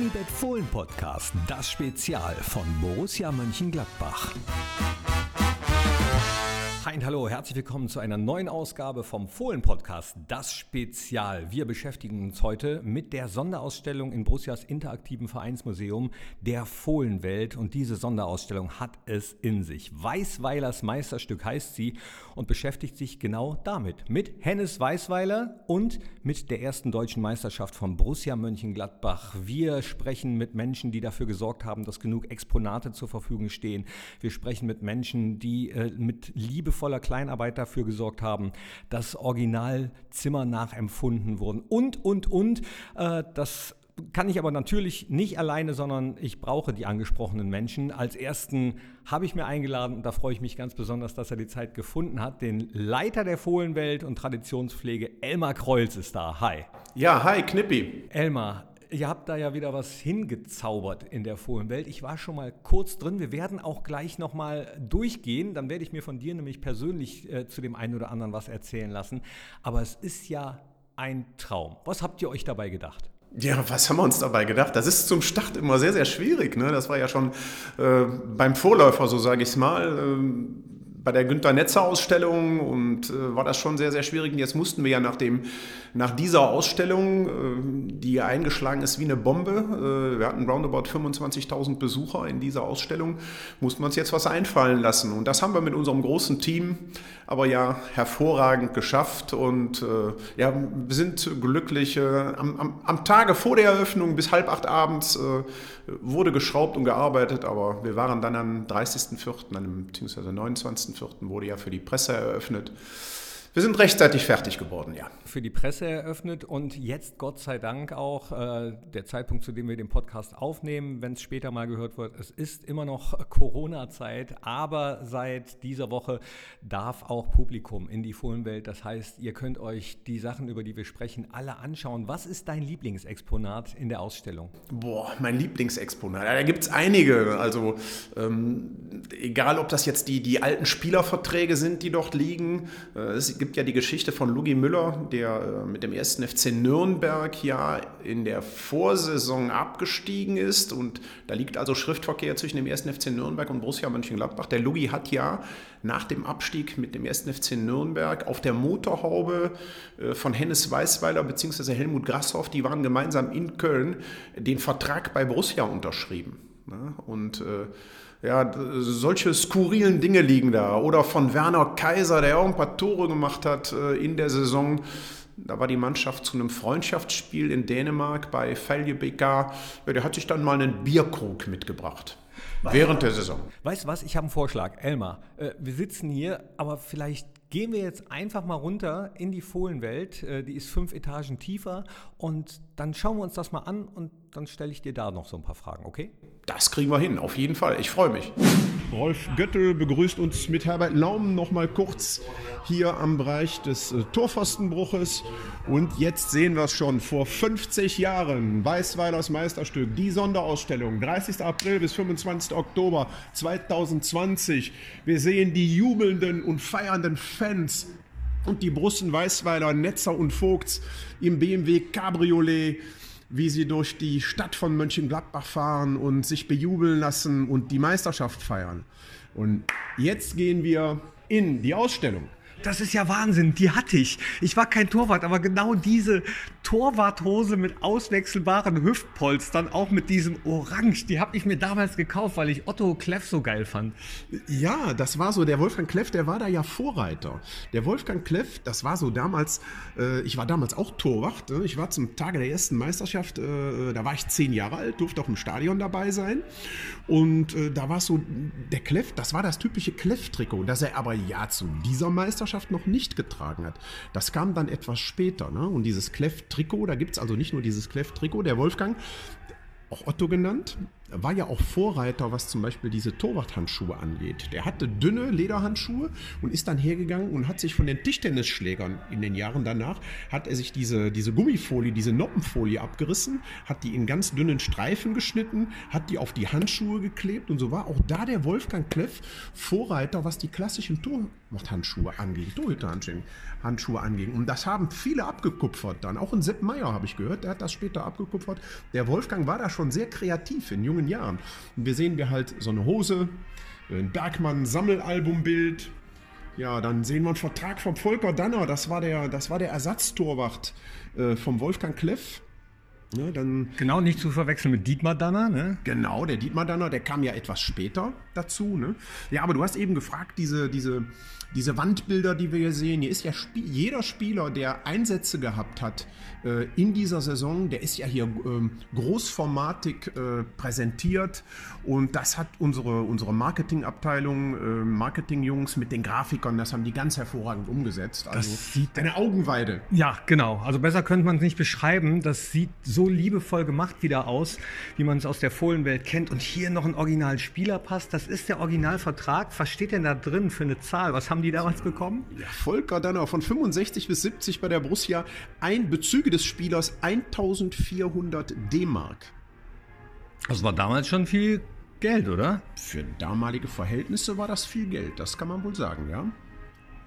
Unibet Fohlen Podcast, das Spezial von Borussia Mönchengladbach. Und hallo, herzlich willkommen zu einer neuen Ausgabe vom Fohlen-Podcast, das Spezial. Wir beschäftigen uns heute mit der Sonderausstellung in Borussias interaktiven Vereinsmuseum der Fohlenwelt. Und diese Sonderausstellung hat es in sich. Weißweilers Meisterstück heißt sie und beschäftigt sich genau damit. Mit Hennes Weißweiler und mit der ersten deutschen Meisterschaft von Borussia Mönchengladbach. Wir sprechen mit Menschen, die dafür gesorgt haben, dass genug Exponate zur Verfügung stehen. Wir sprechen mit Menschen, die äh, mit Liebe liebevoller Kleinarbeit dafür gesorgt haben, dass Originalzimmer nachempfunden wurden und, und, und. Äh, das kann ich aber natürlich nicht alleine, sondern ich brauche die angesprochenen Menschen. Als ersten habe ich mir eingeladen, und da freue ich mich ganz besonders, dass er die Zeit gefunden hat, den Leiter der Fohlenwelt und Traditionspflege, Elmar Kreuz ist da. Hi. Ja, hi, Knippi. Elmar, Ihr habt da ja wieder was hingezaubert in der Fohlenwelt. Ich war schon mal kurz drin. Wir werden auch gleich nochmal durchgehen. Dann werde ich mir von dir nämlich persönlich äh, zu dem einen oder anderen was erzählen lassen. Aber es ist ja ein Traum. Was habt ihr euch dabei gedacht? Ja, was haben wir uns dabei gedacht? Das ist zum Start immer sehr, sehr schwierig. Ne? Das war ja schon äh, beim Vorläufer, so sage ich es mal. Äh, bei der Günter Netzer Ausstellung und äh, war das schon sehr, sehr schwierig. Und jetzt mussten wir ja nach, dem, nach dieser Ausstellung, äh, die eingeschlagen ist wie eine Bombe, äh, wir hatten roundabout 25.000 Besucher in dieser Ausstellung, mussten wir uns jetzt was einfallen lassen. Und das haben wir mit unserem großen Team aber ja hervorragend geschafft. Und äh, ja, wir sind glücklich. Am, am, am, Tage vor der Eröffnung bis halb acht abends äh, wurde geschraubt und gearbeitet, aber wir waren dann am 30.04., beziehungsweise 29.04. wurde ja für die Presse eröffnet. Wir sind rechtzeitig fertig geworden, ja. Für die Presse eröffnet und jetzt Gott sei Dank auch äh, der Zeitpunkt, zu dem wir den Podcast aufnehmen, wenn es später mal gehört wird. Es ist immer noch Corona-Zeit, aber seit dieser Woche darf auch Publikum in die Fohlenwelt. Das heißt, ihr könnt euch die Sachen, über die wir sprechen, alle anschauen. Was ist dein Lieblingsexponat in der Ausstellung? Boah, mein Lieblingsexponat. Da gibt es einige. Also ähm, egal, ob das jetzt die, die alten Spielerverträge sind, die dort liegen. Äh, gibt ja die Geschichte von Lugi Müller, der äh, mit dem ersten FC Nürnberg ja in der Vorsaison abgestiegen ist. Und da liegt also Schriftverkehr zwischen dem ersten FC Nürnberg und Borussia Mönchengladbach. Der Lugi hat ja nach dem Abstieg mit dem ersten FC Nürnberg auf der Motorhaube äh, von Hennes Weißweiler bzw. Helmut Grasshoff, die waren gemeinsam in Köln, den Vertrag bei Borussia unterschrieben. Und äh, ja, solche skurrilen Dinge liegen da. Oder von Werner Kaiser, der auch ein paar Tore gemacht hat äh, in der Saison. Da war die Mannschaft zu einem Freundschaftsspiel in Dänemark bei Feljebeka. Ja, der hat sich dann mal einen Bierkrug mitgebracht. Während der Saison. Weißt du was? Ich habe einen Vorschlag. Elmar, äh, wir sitzen hier, aber vielleicht gehen wir jetzt einfach mal runter in die Fohlenwelt. Äh, die ist fünf Etagen tiefer und dann schauen wir uns das mal an und dann stelle ich dir da noch so ein paar Fragen, okay? Das kriegen wir hin, auf jeden Fall. Ich freue mich. Rolf Göttel begrüßt uns mit Herbert Laum noch mal kurz hier am Bereich des äh, Torpfostenbruches. Und jetzt sehen wir es schon. Vor 50 Jahren, Weißweilers Meisterstück, die Sonderausstellung, 30. April bis 25. Oktober 2020. Wir sehen die jubelnden und feiernden Fans und die Brussen Weißweiler, Netzer und Vogts im BMW Cabriolet wie sie durch die Stadt von Mönchengladbach fahren und sich bejubeln lassen und die Meisterschaft feiern. Und jetzt gehen wir in die Ausstellung. Das ist ja Wahnsinn, die hatte ich. Ich war kein Torwart, aber genau diese Torwarthose mit auswechselbaren Hüftpolstern, auch mit diesem Orange, die habe ich mir damals gekauft, weil ich Otto Kleff so geil fand. Ja, das war so, der Wolfgang Kleff, der war da ja Vorreiter. Der Wolfgang Kleff, das war so damals, äh, ich war damals auch Torwart, ne? ich war zum Tage der ersten Meisterschaft, äh, da war ich zehn Jahre alt, durfte auch im Stadion dabei sein und äh, da war so, der Kleff, das war das typische Kleff-Trikot, das er aber ja zu dieser Meisterschaft Meisterschaft noch nicht getragen hat. Das kam dann etwas später. Ne? Und dieses Kleff-Trikot, da gibt es also nicht nur dieses Kleff-Trikot, der Wolfgang, auch Otto genannt, war ja auch Vorreiter, was zum Beispiel diese Torwarthandschuhe angeht. Der hatte dünne Lederhandschuhe und ist dann hergegangen und hat sich von den Tischtennisschlägern in den Jahren danach, hat er sich diese, diese Gummifolie, diese Noppenfolie abgerissen, hat die in ganz dünnen Streifen geschnitten, hat die auf die Handschuhe geklebt und so war auch da der Wolfgang Kleff Vorreiter, was die klassischen Torwarthandschuhe angeht, Torhüterhandschuhe anging. Und das haben viele abgekupfert dann. Auch in Sepp Meyer habe ich gehört, der hat das später abgekupfert. Der Wolfgang war da schon sehr kreativ in jungen Jahren. Und wir sehen wir halt so eine Hose, ein Bergmann-Sammelalbumbild. Ja, dann sehen wir einen Vertrag vom Volker Danner. Das war der, das war der Ersatztorwart äh, vom Wolfgang Kleff. Ne, dann, genau, nicht zu verwechseln mit Dietmar Danner. Ne? Genau, der Dietmar Danner, der kam ja etwas später dazu. Ne? Ja, aber du hast eben gefragt, diese, diese, diese Wandbilder, die wir hier sehen, hier ist ja Sp jeder Spieler, der Einsätze gehabt hat äh, in dieser Saison, der ist ja hier ähm, großformatig äh, präsentiert und das hat unsere, unsere Marketingabteilung, äh, Marketingjungs mit den Grafikern, das haben die ganz hervorragend umgesetzt. Also das sieht eine Augenweide. Ja, genau. Also besser könnte man es nicht beschreiben. Das sieht so liebevoll gemacht wieder aus, wie man es aus der Fohlenwelt kennt. Und hier noch ein Originalspielerpass. Das ist der Originalvertrag. Was steht denn da drin für eine Zahl? Was haben die damals bekommen? Ja, Volker Danner von 65 bis 70 bei der Borussia. Ein Bezüge des Spielers 1400 D-Mark. Das war damals schon viel Geld, oder? Für damalige Verhältnisse war das viel Geld, das kann man wohl sagen, ja.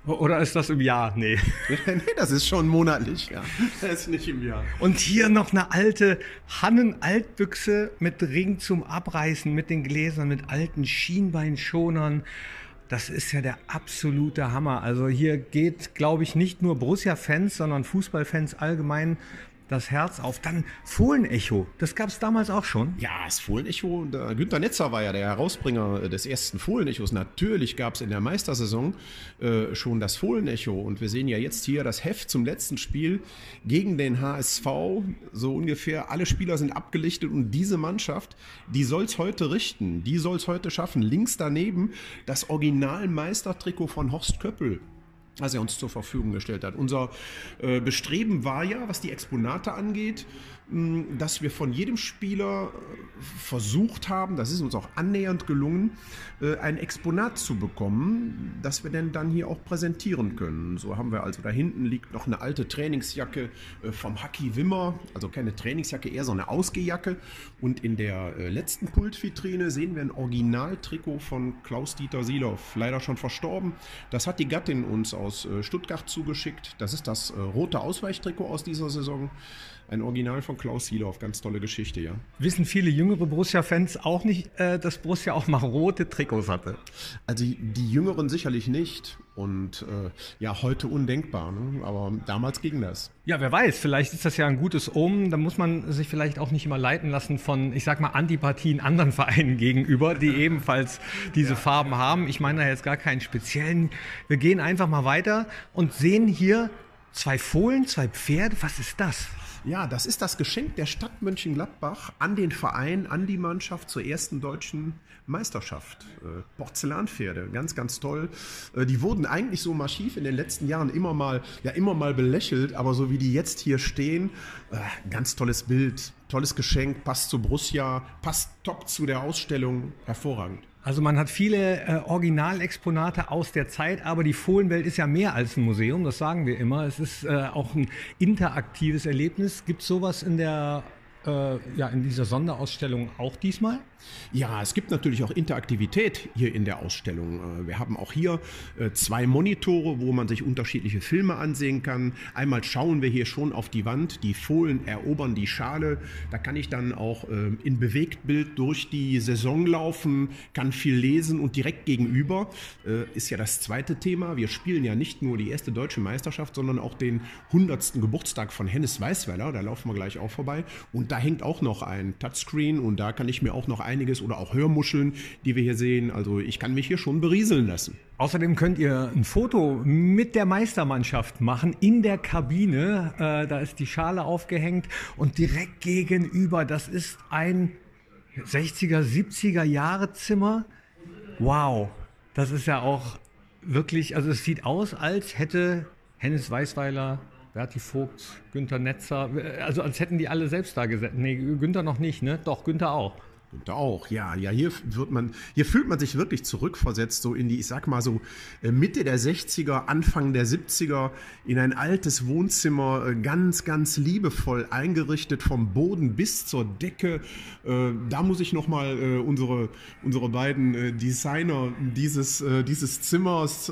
Oder ist das im Jahr? Nee. nee, das ist schon monatlich, ja. Das ist nicht im Jahr. Und hier noch eine alte Hannen-Altbüchse mit Ring zum Abreißen, mit den Gläsern, mit alten Schienbeinschonern. Das ist ja der absolute Hammer. Also hier geht, glaube ich, nicht nur Borussia-Fans, sondern Fußballfans allgemein das Herz auf. Dann Fohlenecho, das gab es damals auch schon. Ja, das Fohlenecho, Günter Netzer war ja der Herausbringer des ersten Fohlenechos. Natürlich gab es in der Meistersaison äh, schon das Fohlenecho und wir sehen ja jetzt hier das Heft zum letzten Spiel gegen den HSV. So ungefähr alle Spieler sind abgelichtet und diese Mannschaft, die soll es heute richten, die soll es heute schaffen. Links daneben das Original-Meistertrikot von Horst Köppel was er uns zur Verfügung gestellt hat. Unser äh, Bestreben war ja, was die Exponate angeht, dass wir von jedem Spieler äh, versucht haben, das ist uns auch annähernd gelungen, äh, ein Exponat zu bekommen, das wir denn dann hier auch präsentieren können. So haben wir also da hinten liegt noch eine alte Trainingsjacke äh, vom Haki Wimmer, also keine Trainingsjacke, eher so eine Ausgehjacke. Und in der letzten Pultvitrine sehen wir ein Originaltrikot von Klaus-Dieter Siloff, leider schon verstorben. Das hat die Gattin uns aus Stuttgart zugeschickt. Das ist das rote Ausweichtrikot aus dieser Saison. Ein Original von Klaus Siedorf, ganz tolle Geschichte, ja. Wissen viele jüngere Borussia-Fans auch nicht, äh, dass Borussia auch mal rote Trikots hatte? Also die Jüngeren sicherlich nicht. Und äh, ja, heute undenkbar, ne? aber damals ging das. Ja, wer weiß, vielleicht ist das ja ein gutes Omen. Da muss man sich vielleicht auch nicht immer leiten lassen von, ich sag mal, Antipathien anderen Vereinen gegenüber, die ebenfalls diese ja. Farben haben. Ich meine da jetzt gar keinen speziellen. Wir gehen einfach mal weiter und sehen hier zwei Fohlen, zwei Pferde. Was ist das? Ja, das ist das Geschenk der Stadt Mönchengladbach an den Verein, an die Mannschaft zur ersten deutschen Meisterschaft. Äh, Porzellanpferde, ganz, ganz toll. Äh, die wurden eigentlich so massiv in den letzten Jahren immer mal, ja, immer mal belächelt, aber so wie die jetzt hier stehen, äh, ganz tolles Bild, tolles Geschenk, passt zu Borussia, passt top zu der Ausstellung, hervorragend. Also man hat viele äh, Originalexponate aus der Zeit, aber die Fohlenwelt ist ja mehr als ein Museum, das sagen wir immer. Es ist äh, auch ein interaktives Erlebnis. Gibt es sowas in der äh, ja, in dieser Sonderausstellung auch diesmal? Ja, es gibt natürlich auch Interaktivität hier in der Ausstellung. Äh, wir haben auch hier äh, zwei Monitore, wo man sich unterschiedliche Filme ansehen kann. Einmal schauen wir hier schon auf die Wand, die Fohlen erobern die Schale. Da kann ich dann auch ähm, in Bewegtbild durch die Saison laufen, kann viel lesen und direkt gegenüber äh, ist ja das zweite Thema. Wir spielen ja nicht nur die erste deutsche Meisterschaft, sondern auch den 100. Geburtstag von Hennes Weißweiler. Da laufen wir gleich auch vorbei. Und da hängt auch noch ein Touchscreen und da kann ich mir auch noch ein einiges oder auch Hörmuscheln, die wir hier sehen. Also ich kann mich hier schon berieseln lassen. Außerdem könnt ihr ein Foto mit der Meistermannschaft machen in der Kabine. Äh, da ist die Schale aufgehängt und direkt gegenüber, das ist ein 60er, 70er Jahre Zimmer. Wow, das ist ja auch wirklich, also es sieht aus, als hätte Hennes Weißweiler Berti Vogt, Günther Netzer, also als hätten die alle selbst da gesetzt. Nee, Günther noch nicht, ne? Doch, Günther auch. Und auch, ja, ja, hier wird man, hier fühlt man sich wirklich zurückversetzt, so in die, ich sag mal so, äh, Mitte der 60er, Anfang der 70er, in ein altes Wohnzimmer, äh, ganz, ganz liebevoll eingerichtet, vom Boden bis zur Decke. Äh, da muss ich nochmal unsere, unsere beiden Designer dieses, dieses Zimmers,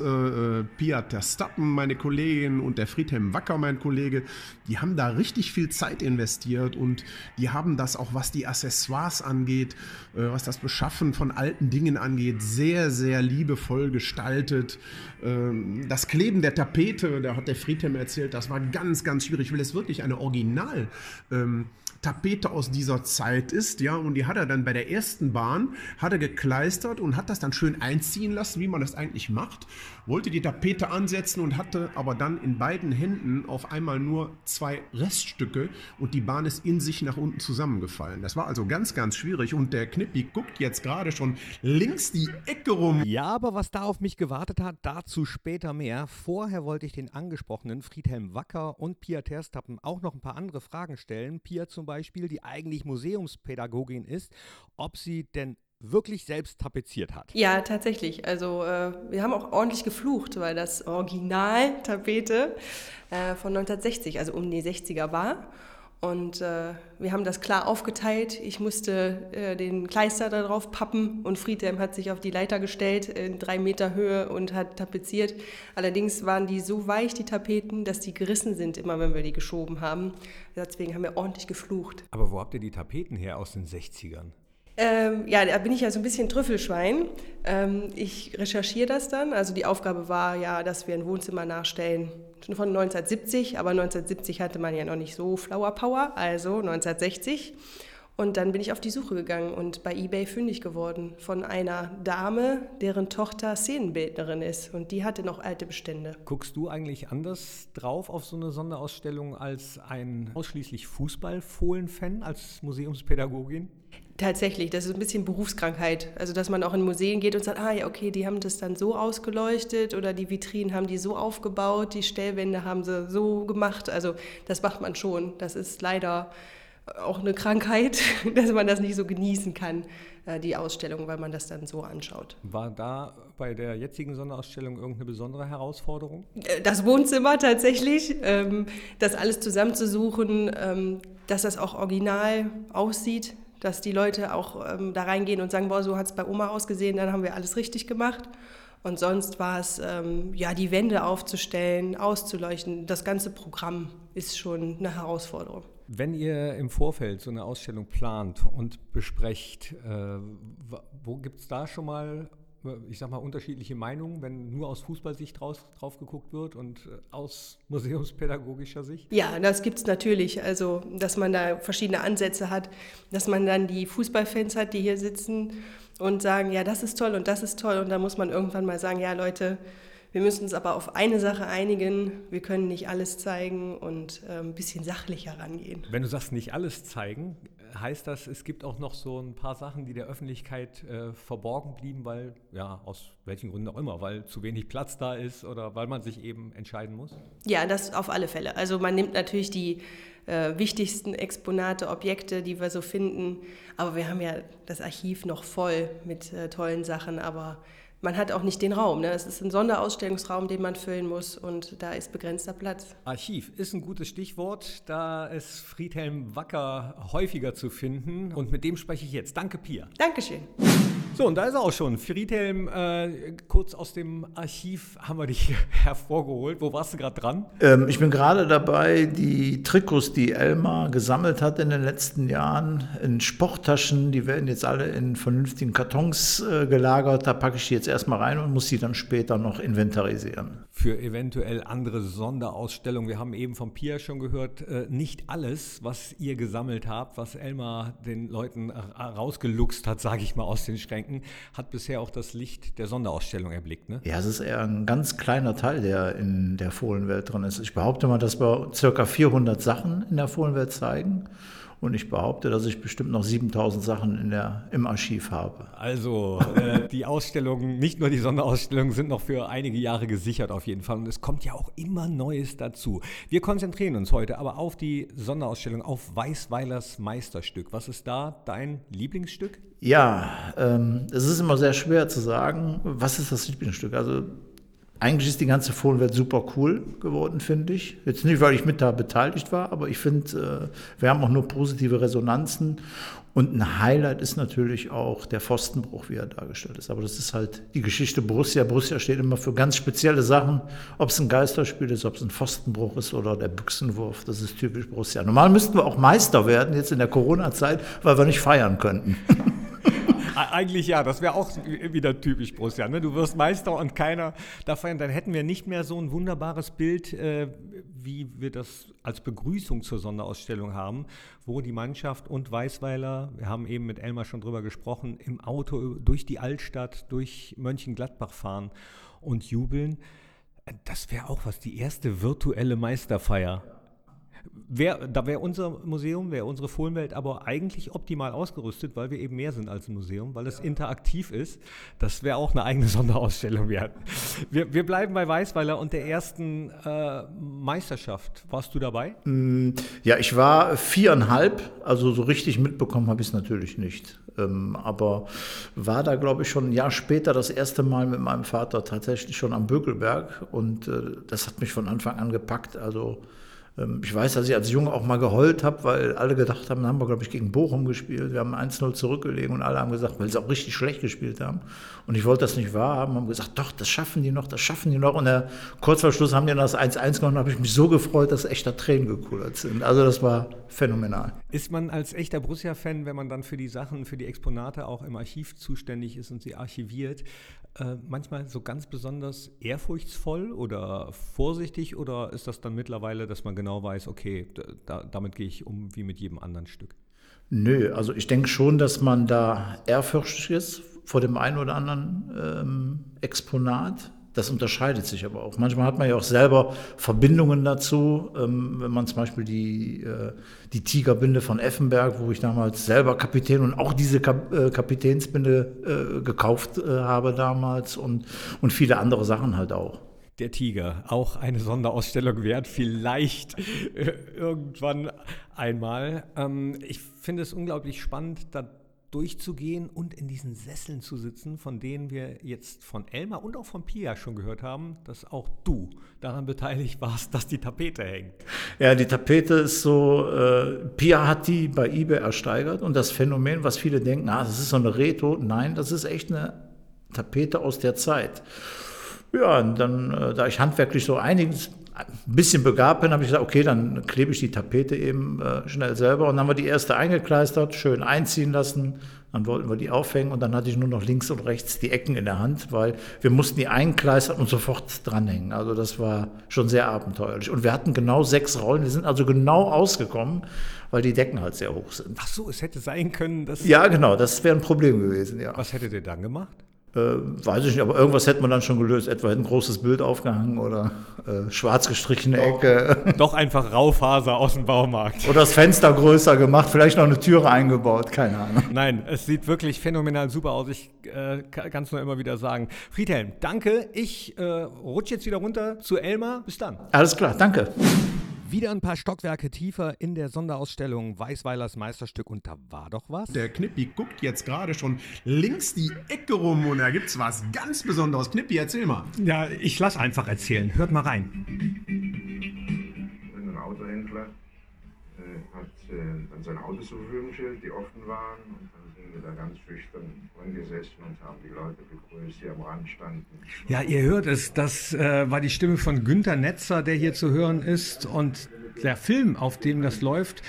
Pia Terstappen, meine Kollegin, und der Friedhelm Wacker, mein Kollege, die haben da richtig viel Zeit investiert und die haben das auch, was die Accessoires angeht, äh, was das Beschaffen von alten Dingen angeht, sehr, sehr liebevoll gestaltet. Ähm, das Kleben der Tapete, da hat der Friedhelm erzählt, das war ganz, ganz schwierig, weil es wirklich eine Original- ähm, Tapete aus dieser Zeit ist, ja, und die hat er dann bei der ersten Bahn, hat er gekleistert und hat das dann schön einziehen lassen, wie man das eigentlich macht, wollte die Tapete ansetzen und hatte aber dann in beiden Händen auf einmal nur zwei Reststücke und die Bahn ist in sich nach unten zusammengefallen. Das war also ganz, ganz schwierig und der Knippi guckt jetzt gerade schon links die Ecke rum. Ja, aber was da auf mich gewartet hat, dazu später mehr. Vorher wollte ich den angesprochenen Friedhelm Wacker und Pia Terstappen auch noch ein paar andere Fragen stellen. Pia zum Beispiel die eigentlich Museumspädagogin ist, ob sie denn wirklich selbst tapeziert hat. Ja, tatsächlich. Also äh, wir haben auch ordentlich geflucht, weil das Original Tapete äh, von 1960, also um die 60er war. Und äh, wir haben das klar aufgeteilt. Ich musste äh, den Kleister darauf pappen und Friedhelm hat sich auf die Leiter gestellt in drei Meter Höhe und hat tapeziert. Allerdings waren die so weich, die Tapeten, dass die gerissen sind, immer wenn wir die geschoben haben. Deswegen haben wir ordentlich geflucht. Aber wo habt ihr die Tapeten her aus den 60ern? Ähm, ja, da bin ich ja so ein bisschen Trüffelschwein. Ähm, ich recherchiere das dann. Also die Aufgabe war ja, dass wir ein Wohnzimmer nachstellen von 1970, aber 1970 hatte man ja noch nicht so Flower Power, also 1960. Und dann bin ich auf die Suche gegangen und bei eBay fündig geworden von einer Dame, deren Tochter Szenenbildnerin ist. Und die hatte noch alte Bestände. Guckst du eigentlich anders drauf auf so eine Sonderausstellung als ein ausschließlich Fußballfohlen-Fan, als Museumspädagogin? Tatsächlich, das ist ein bisschen Berufskrankheit. Also, dass man auch in Museen geht und sagt, ah ja, okay, die haben das dann so ausgeleuchtet oder die Vitrinen haben die so aufgebaut, die Stellwände haben sie so gemacht. Also, das macht man schon. Das ist leider auch eine Krankheit, dass man das nicht so genießen kann, äh, die Ausstellung, weil man das dann so anschaut. War da bei der jetzigen Sonderausstellung irgendeine besondere Herausforderung? Äh, das Wohnzimmer tatsächlich, ähm, das alles zusammenzusuchen, ähm, dass das auch original aussieht, dass die Leute auch ähm, da reingehen und sagen, boah, so hat es bei Oma ausgesehen, dann haben wir alles richtig gemacht. Und sonst war es, ähm, ja, die Wände aufzustellen, auszuleuchten. Das ganze Programm ist schon eine Herausforderung. Wenn ihr im Vorfeld so eine Ausstellung plant und besprecht, äh, wo gibt es da schon mal ich sag mal, unterschiedliche Meinungen, wenn nur aus Fußballsicht draus, drauf geguckt wird und äh, aus museumspädagogischer Sicht? Ja, das gibt es natürlich. Also, dass man da verschiedene Ansätze hat, dass man dann die Fußballfans hat, die hier sitzen und sagen, ja, das ist toll und das ist toll. Und da muss man irgendwann mal sagen, ja, Leute, wir müssen uns aber auf eine Sache einigen. Wir können nicht alles zeigen und äh, ein bisschen sachlicher rangehen. Wenn du sagst, nicht alles zeigen, heißt das, es gibt auch noch so ein paar Sachen, die der Öffentlichkeit äh, verborgen blieben, weil, ja, aus welchen Gründen auch immer, weil zu wenig Platz da ist oder weil man sich eben entscheiden muss? Ja, das auf alle Fälle. Also man nimmt natürlich die äh, wichtigsten Exponate, Objekte, die wir so finden, aber wir haben ja das Archiv noch voll mit äh, tollen Sachen, aber man hat auch nicht den Raum. Ne? Es ist ein Sonderausstellungsraum, den man füllen muss und da ist begrenzter Platz. Archiv ist ein gutes Stichwort. Da ist Friedhelm Wacker häufiger zu finden und mit dem spreche ich jetzt. Danke, Pia. Dankeschön. So, und da ist er auch schon. Friedhelm, äh, kurz aus dem Archiv haben wir dich hervorgeholt. Wo warst du gerade dran? Ähm, ich bin gerade dabei, die Trikots, die Elmar gesammelt hat in den letzten Jahren, in Sporttaschen, die werden jetzt alle in vernünftigen Kartons äh, gelagert. Da packe ich die jetzt erstmal rein und muss sie dann später noch inventarisieren. Für eventuell andere Sonderausstellungen. Wir haben eben von Pia schon gehört, äh, nicht alles, was ihr gesammelt habt, was Elmar den Leuten rausgeluchst hat, sage ich mal, aus den Schränken denken, hat bisher auch das Licht der Sonderausstellung erblickt. Ne? Ja, es ist eher ein ganz kleiner Teil, der in der Fohlenwelt drin ist. Ich behaupte mal, dass wir ca. 400 Sachen in der Fohlenwelt zeigen. Und ich behaupte, dass ich bestimmt noch 7000 Sachen in der, im Archiv habe. Also äh, die Ausstellungen, nicht nur die Sonderausstellungen, sind noch für einige Jahre gesichert auf jeden Fall. Und es kommt ja auch immer Neues dazu. Wir konzentrieren uns heute aber auf die Sonderausstellung, auf Weißweilers Meisterstück. Was ist da dein Lieblingsstück? Ja, ähm, es ist immer sehr schwer zu sagen, was ist das Lieblingsstück. Also eigentlich ist die ganze Fohlenwelt super cool geworden, finde ich. Jetzt nicht, weil ich mit da beteiligt war, aber ich finde, äh, wir haben auch nur positive Resonanzen. Und ein Highlight ist natürlich auch der Pfostenbruch, wie er dargestellt ist. Aber das ist halt die Geschichte Borussia. Borussia steht immer für ganz spezielle Sachen. Ob es ein Geisterspiel ist, ob es ein Pfostenbruch ist oder der Büchsenwurf. Das ist typisch Borussia. Normal müssten wir auch Meister werden, jetzt in der Corona-Zeit, weil wir nicht feiern könnten. Eigentlich ja, das wäre auch wieder typisch Borussia. Ne? Du wirst Meister und keiner da feiern. Dann hätten wir nicht mehr so ein wunderbares Bild, äh, wie wir das als Begrüßung zur Sonderausstellung haben, wo die Mannschaft und Weißweiler, wir haben eben mit Elmar schon drüber gesprochen, im Auto durch die Altstadt, durch Mönchengladbach fahren und jubeln. Das wäre auch was, die erste virtuelle Meisterfeier. Wär, da wäre unser Museum, wäre unsere Fohlenwelt aber eigentlich optimal ausgerüstet, weil wir eben mehr sind als ein Museum, weil es interaktiv ist. Das wäre auch eine eigene Sonderausstellung wert. Wir, wir bleiben bei Weißweiler und der ersten äh, Meisterschaft. Warst du dabei? Mm, ja, ich war viereinhalb, also so richtig mitbekommen habe ich es natürlich nicht. Ähm, aber war da, glaube ich, schon ein Jahr später das erste Mal mit meinem Vater tatsächlich schon am Bökelberg und äh, das hat mich von Anfang an gepackt. Also ich weiß, dass ich als Junge auch mal geheult habe, weil alle gedacht haben, da haben wir, glaube ich, gegen Bochum gespielt. Wir haben 1-0 zurückgelegen und alle haben gesagt, weil sie auch richtig schlecht gespielt haben. Und ich wollte das nicht wahrhaben, haben gesagt, doch, das schaffen die noch, das schaffen die noch. Und der Kurzverschluss haben die das 1-1 gemacht und habe ich mich so gefreut, dass echter Tränen gekullert sind. Also das war phänomenal. Ist man als echter Borussia-Fan, wenn man dann für die Sachen, für die Exponate auch im Archiv zuständig ist und sie archiviert, äh, manchmal so ganz besonders ehrfurchtsvoll oder vorsichtig oder ist das dann mittlerweile, dass man genau weiß, okay, da, damit gehe ich um wie mit jedem anderen Stück? Nö, also ich denke schon, dass man da ehrfürchtig ist vor dem einen oder anderen ähm, Exponat. Das unterscheidet sich aber auch. Manchmal hat man ja auch selber Verbindungen dazu. Ähm, wenn man zum Beispiel die, äh, die Tigerbinde von Effenberg, wo ich damals selber Kapitän und auch diese äh, Kapitänsbinde äh, gekauft habe damals und, und viele andere Sachen halt auch. Der Tiger, auch eine Sonderausstellung wert, vielleicht irgendwann einmal. Ähm, ich finde es unglaublich spannend, da durchzugehen und in diesen Sesseln zu sitzen, von denen wir jetzt von Elmar und auch von Pia schon gehört haben, dass auch du daran beteiligt warst, dass die Tapete hängt. Ja, die Tapete ist so, äh, Pia hat die bei eBay ersteigert und das Phänomen, was viele denken, ah, das ist so eine Reto, nein, das ist echt eine Tapete aus der Zeit. Ja, und dann, äh, da ich handwerklich so einiges ein bisschen begabt bin, habe ich gesagt, okay, dann klebe ich die Tapete eben äh, schnell selber. Und dann haben wir die erste eingekleistert, schön einziehen lassen. Dann wollten wir die aufhängen und dann hatte ich nur noch links und rechts die Ecken in der Hand, weil wir mussten die einkleistern und sofort dranhängen. Also das war schon sehr abenteuerlich. Und wir hatten genau sechs Rollen. Wir sind also genau ausgekommen, weil die Decken halt sehr hoch sind. Ach so, es hätte sein können, dass... Ja, genau, das wäre ein Problem gewesen, ja. Was hättet ihr dann gemacht? Äh, weiß ich nicht, aber irgendwas hätte man dann schon gelöst. Etwa ein großes Bild aufgehangen oder äh, schwarz gestrichene Ecke. Doch einfach Raufaser aus dem Baumarkt. Oder das Fenster größer gemacht, vielleicht noch eine Türe eingebaut, keine Ahnung. Nein, es sieht wirklich phänomenal super aus. Ich äh, kann es nur immer wieder sagen. Friedhelm, danke. Ich äh, rutsche jetzt wieder runter zu Elmar. Bis dann. Alles klar, danke. Wieder ein paar Stockwerke tiefer in der Sonderausstellung Weißweilers Meisterstück und da war doch was. Der Knippi guckt jetzt gerade schon links die Ecke rum und da gibt's was ganz Besonderes. Knippi, erzähl mal. Ja, ich lass einfach erzählen. Hört mal rein. Ein Autohändler äh, hat äh, dann sein Auto zur Verfügung gestellt, die offen waren und dann da ganz schüchtern angesessen und haben die Leute begrüßt, die am Rand standen. Ja, ihr hört es, das äh, war die Stimme von Günter Netzer, der hier zu hören ist. Und der Film, auf dem das läuft,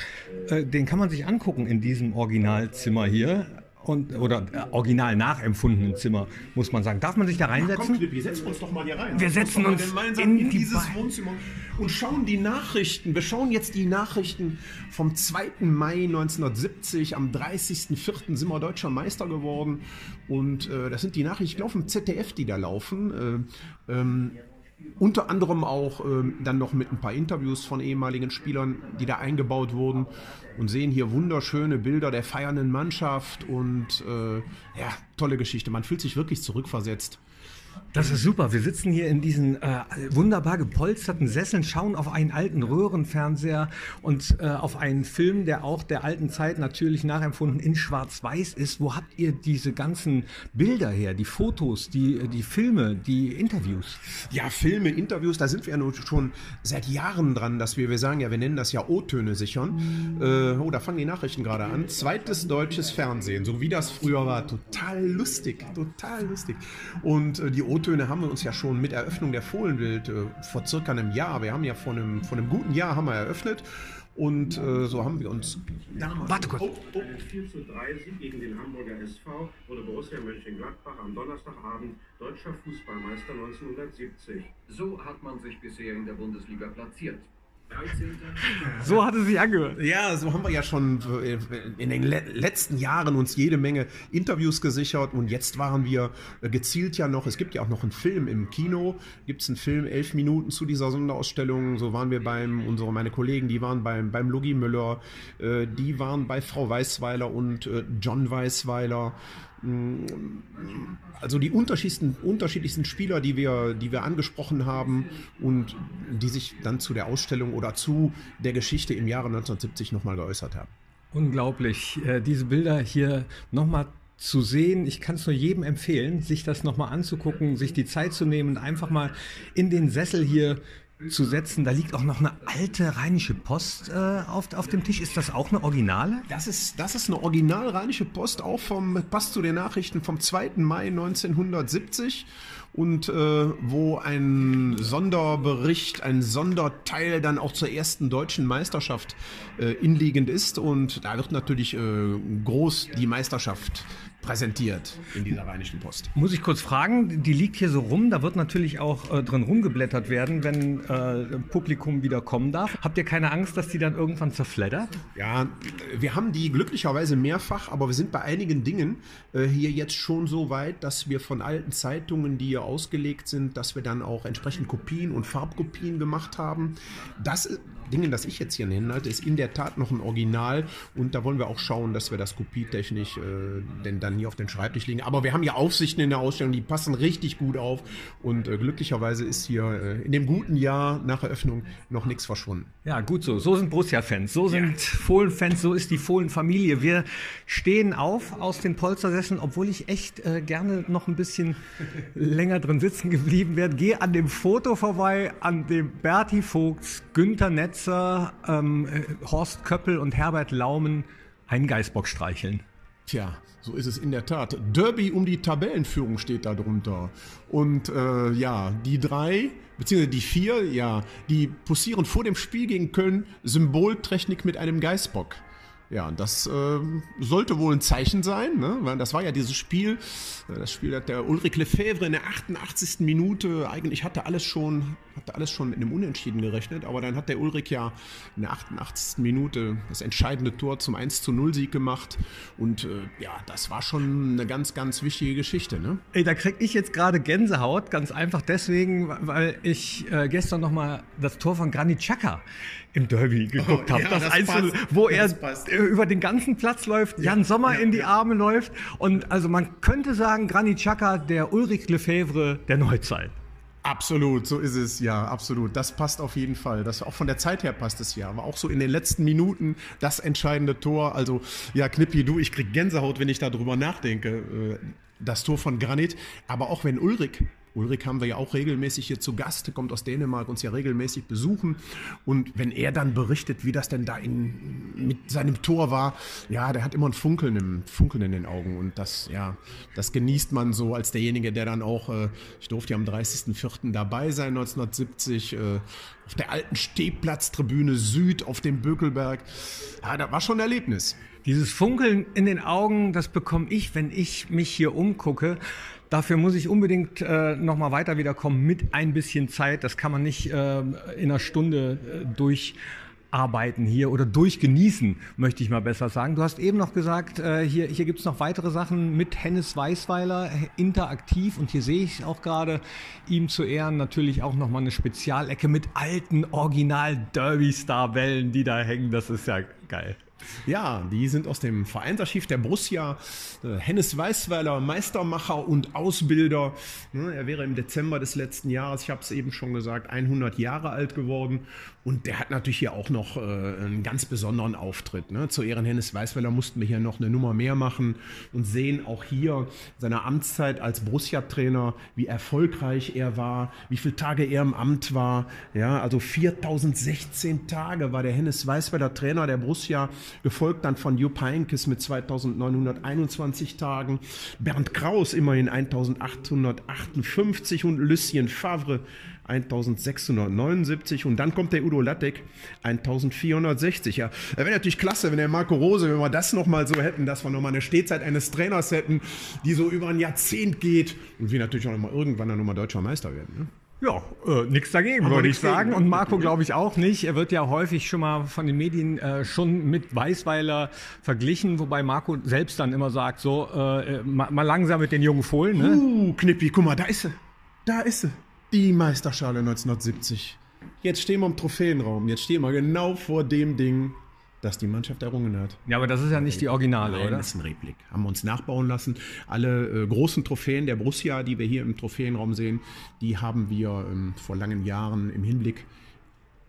äh, den kann man sich angucken in diesem Originalzimmer hier und, oder äh, original nachempfundenen Zimmer, muss man sagen. Darf man sich da reinsetzen? Komm, Knippi, setzen uns doch mal hier rein. Wir setzen uns gemeinsam in in, die dieses Ba- Wohnzimmer und schauen die Nachrichten. Wir schauen jetzt die Nachrichten vom 2. Mai 1970. Am 30.04. sind wir deutscher Meister geworden. Und äh, das sind die Nachrichten, ich glaube, im ZDF, die da laufen. Äh, ähm, unter anderem auch ähm, dann noch mit ein paar Interviews von ehemaligen Spielern, die da eingebaut wurden und sehen hier wunderschöne Bilder der feiernden Mannschaft und äh, ja, tolle Geschichte. Man fühlt sich wirklich zurückversetzt. Das ist super. Wir sitzen hier in diesen äh, wunderbar gepolsterten Sesseln, schauen auf einen alten Röhrenfernseher und äh, auf einen Film, der auch der alten Zeit natürlich nachempfunden in Schwarz-Weiß ist. Wo habt ihr diese ganzen Bilder her, die Fotos, die, die Filme, die Interviews? Ja, Filme, Interviews, da sind wir ja nun schon seit Jahren dran, dass wir, wir sagen ja, wir nennen das ja O-Töne sichern. Äh, oh, da fangen die Nachrichten gerade an. Zweites deutsches Fernsehen, so wie das früher war. Total lustig, total lustig. Und äh, die O-Töne haben wir uns ja schon mit Eröffnung der Fohlenwild äh, vor circa einem Jahr, wir haben ja vor einem, vor einem guten Jahr haben wir eröffnet und äh, so haben wir uns damals... Warte kurz. Oh, oh. 4 zu 3 Sieg gegen den Hamburger SV wurde Borussia Mönchengladbach am Donnerstagabend deutscher Fußballmeister 1970. So hat man sich bisher in der Bundesliga platziert. 13. So hatte sich angehört. Ja, so haben wir ja schon in den le letzten Jahren uns jede Menge Interviews gesichert und jetzt waren wir gezielt ja noch, es gibt ja auch noch einen Film im Kino, gibt es einen Film, elf Minuten zu dieser Sonderausstellung, so waren wir beim, unsere, meine Kollegen, die waren beim, beim Lugi Müller, äh, die waren bei Frau Weißweiler und äh, John Weißweiler. Also die unterschiedlichsten, unterschiedlichsten Spieler, die wir, die wir angesprochen haben und die sich dann zu der Ausstellung oder zu der Geschichte im Jahre 1970 nochmal geäußert haben. Unglaublich, äh, diese Bilder hier nochmal zu sehen. Ich kann es nur jedem empfehlen, sich das nochmal anzugucken, sich die Zeit zu nehmen und einfach mal in den Sessel hier zu setzen. Da liegt auch noch eine alte rheinische Post äh, auf, auf dem Tisch. Ist das auch eine Originale? Das ist, das ist eine original rheinische Post, auch vom, passt zu den Nachrichten vom 2. Mai 1970 und äh, wo ein Sonderbericht, ein Sonderteil dann auch zur ersten deutschen Meisterschaft äh, inliegend ist und da wird natürlich äh, groß die Meisterschaft präsentiert in dieser Rheinischen Post. Muss ich kurz fragen, die liegt hier so rum, da wird natürlich auch äh, drin rumgeblättert werden, wenn äh, Publikum wieder kommen darf. Habt ihr keine Angst, dass die dann irgendwann zerfleddert? Ja, wir haben die glücklicherweise mehrfach, aber wir sind bei einigen Dingen äh, hier jetzt schon so weit, dass wir von alten Zeitungen, die hier ausgelegt sind, dass wir dann auch entsprechend Kopien und Farbkopien gemacht haben. Das Dinge, das ich jetzt hier nenne, ist in der Tat noch ein Original und da wollen wir auch schauen, dass wir das kopietechnisch äh, denn dann hier auf den Schreibtisch legen. Aber wir haben ja Aufsichten in der Ausstellung, die passen richtig gut auf und äh, glücklicherweise ist hier äh, in dem guten Jahr nach Eröffnung noch nichts verschwunden. Ja, gut so. So sind Borussia-Fans, so sind ja. Fohlen-Fans, so ist die Fohlen-Familie. Wir stehen auf aus den Polstersesseln, obwohl ich echt äh, gerne noch ein bisschen länger drin sitzen geblieben wäre. Gehe an dem Foto vorbei, an dem Berti Vogts, Günther Netzer, ähm, äh, Horst Köppel und Herbert Laumen einen Geißbock streicheln. Tja, so ist es in der Tat. Derby um die Tabellenführung steht da drunter. Und äh, ja, die drei, beziehungsweise die vier, ja, die posieren vor dem Spiel gegen Köln Symboltechnik mit einem Geißbock. Ja, und das äh, sollte wohl ein Zeichen sein, ne? weil das war ja dieses Spiel, äh, das Spiel hat der Ulrich Lefebvre in der 88. Minute, eigentlich hatte alles schon, hatte alles schon mit einem Unentschieden gerechnet, aber dann hat der Ulrich ja in der 88. Minute das entscheidende Tor zum 1 zu 0 Sieg gemacht und äh, ja, das war schon eine ganz, ganz wichtige Geschichte. Ne? Ey, da krieg ich jetzt gerade Gänsehaut, ganz einfach deswegen, weil ich äh, gestern nochmal das Tor von Granit Xhaka im Derby geguckt oh, habe. Ja, das, das Einzel, wo er passt. über den ganzen Platz läuft, Jan ja, Sommer ja, in die Arme läuft. Und also man könnte sagen, Granit Xhaka, der Ulrich Lefebvre der Neuzeit. Absolut, so ist es, ja, absolut. Das passt auf jeden Fall. Das auch von der Zeit her passt es ja. Aber auch so in den letzten Minuten das entscheidende Tor. Also, ja, Knippi, du, ich krieg Gänsehaut, wenn ich darüber nachdenke. Äh, das Tor von Granit. Aber auch wenn Ulrich Ulrich haben wir ja auch regelmäßig hier zu Gast, kommt aus Dänemark, uns ja regelmäßig besuchen. Und wenn er dann berichtet, wie das denn da in, mit seinem Tor war, ja, der hat immer ein Funkeln, im, Funkeln in den Augen. Und das, ja, das genießt man so als derjenige, der dann auch, äh, ich durfte ja am 30.04. dabei sein, 1970, äh, auf der alten Stehplatztribüne Süd auf dem Bökelberg. Ja, das war schon ein Erlebnis. Dieses Funkeln in den Augen, das bekomme ich, wenn ich mich hier umgucke. Dafür muss ich unbedingt äh, nochmal weiter wiederkommen mit ein bisschen Zeit. Das kann man nicht äh, in einer Stunde äh, durch durcharbeiten hier oder durchgenießen, möchte ich mal besser sagen. Du hast eben noch gesagt, äh, hier, hier gibt es noch weitere Sachen mit Hennes Weißweiler, interaktiv und hier sehe ich auch gerade, ihm zu Ehren natürlich auch nochmal eine Spezialecke mit alten Original-Derby-Star-Bällen, die da hängen. Das ist ja geil. Ja, die sind aus dem Vereinsarchiv der Borussia. Äh, Hennes Weißweiler, Meistermacher und Ausbilder. Ne, er wäre im Dezember des letzten Jahres, ich habe es eben schon gesagt, 100 Jahre alt geworden. Und der hat natürlich hier auch noch äh, einen ganz besonderen Auftritt. Ne? Zu Ehren Hennes Weißweiler mussten wir hier noch eine Nummer mehr machen und sehen auch hier seiner Amtszeit als Borussia-Trainer, wie erfolgreich er war, wie viele Tage er im Amt war. Ja, also 4016 Tage war der Hennes Weißweiler Trainer der Borussia gefolgt dann von Jupp Heynckes mit 2921 Tagen, Bernd Kraus immerhin 1858 und Lucien Favre 1679 und dann kommt der Udo Lattek 1460. Ja, wäre natürlich klasse, wenn der Marco Rose, wenn wir das nochmal so hätten, dass wir nochmal eine Stehzeit eines Trainers hätten, die so über ein Jahrzehnt geht und wir natürlich auch nochmal irgendwann dann nochmal deutscher Meister werden. Ne? Ja, äh, nichts dagegen, würde ich sagen. Gegen. Und Marco glaube ich auch nicht. Er wird ja häufig schon mal von den Medien äh, schon mit Weißweiler verglichen, wobei Marco selbst dann immer sagt, so äh, mal, mal, langsam mit den jungen Fohlen. Ne? Uh, Knippi, guck mal, da ist sie. Da ist sie. Die Meisterschale 1970. Jetzt stehen wir im Trophäenraum. Jetzt stehen wir genau vor dem Ding, das die Mannschaft errungen hat. Ja, aber das ist ja nicht die Originale, Nein, oder? Das ist ein Replik. Haben wir uns nachbauen lassen. Alle äh, großen Trophäen der Borussia, die wir hier im Trophäenraum sehen, die haben wir ähm, vor langen Jahren im Hinblick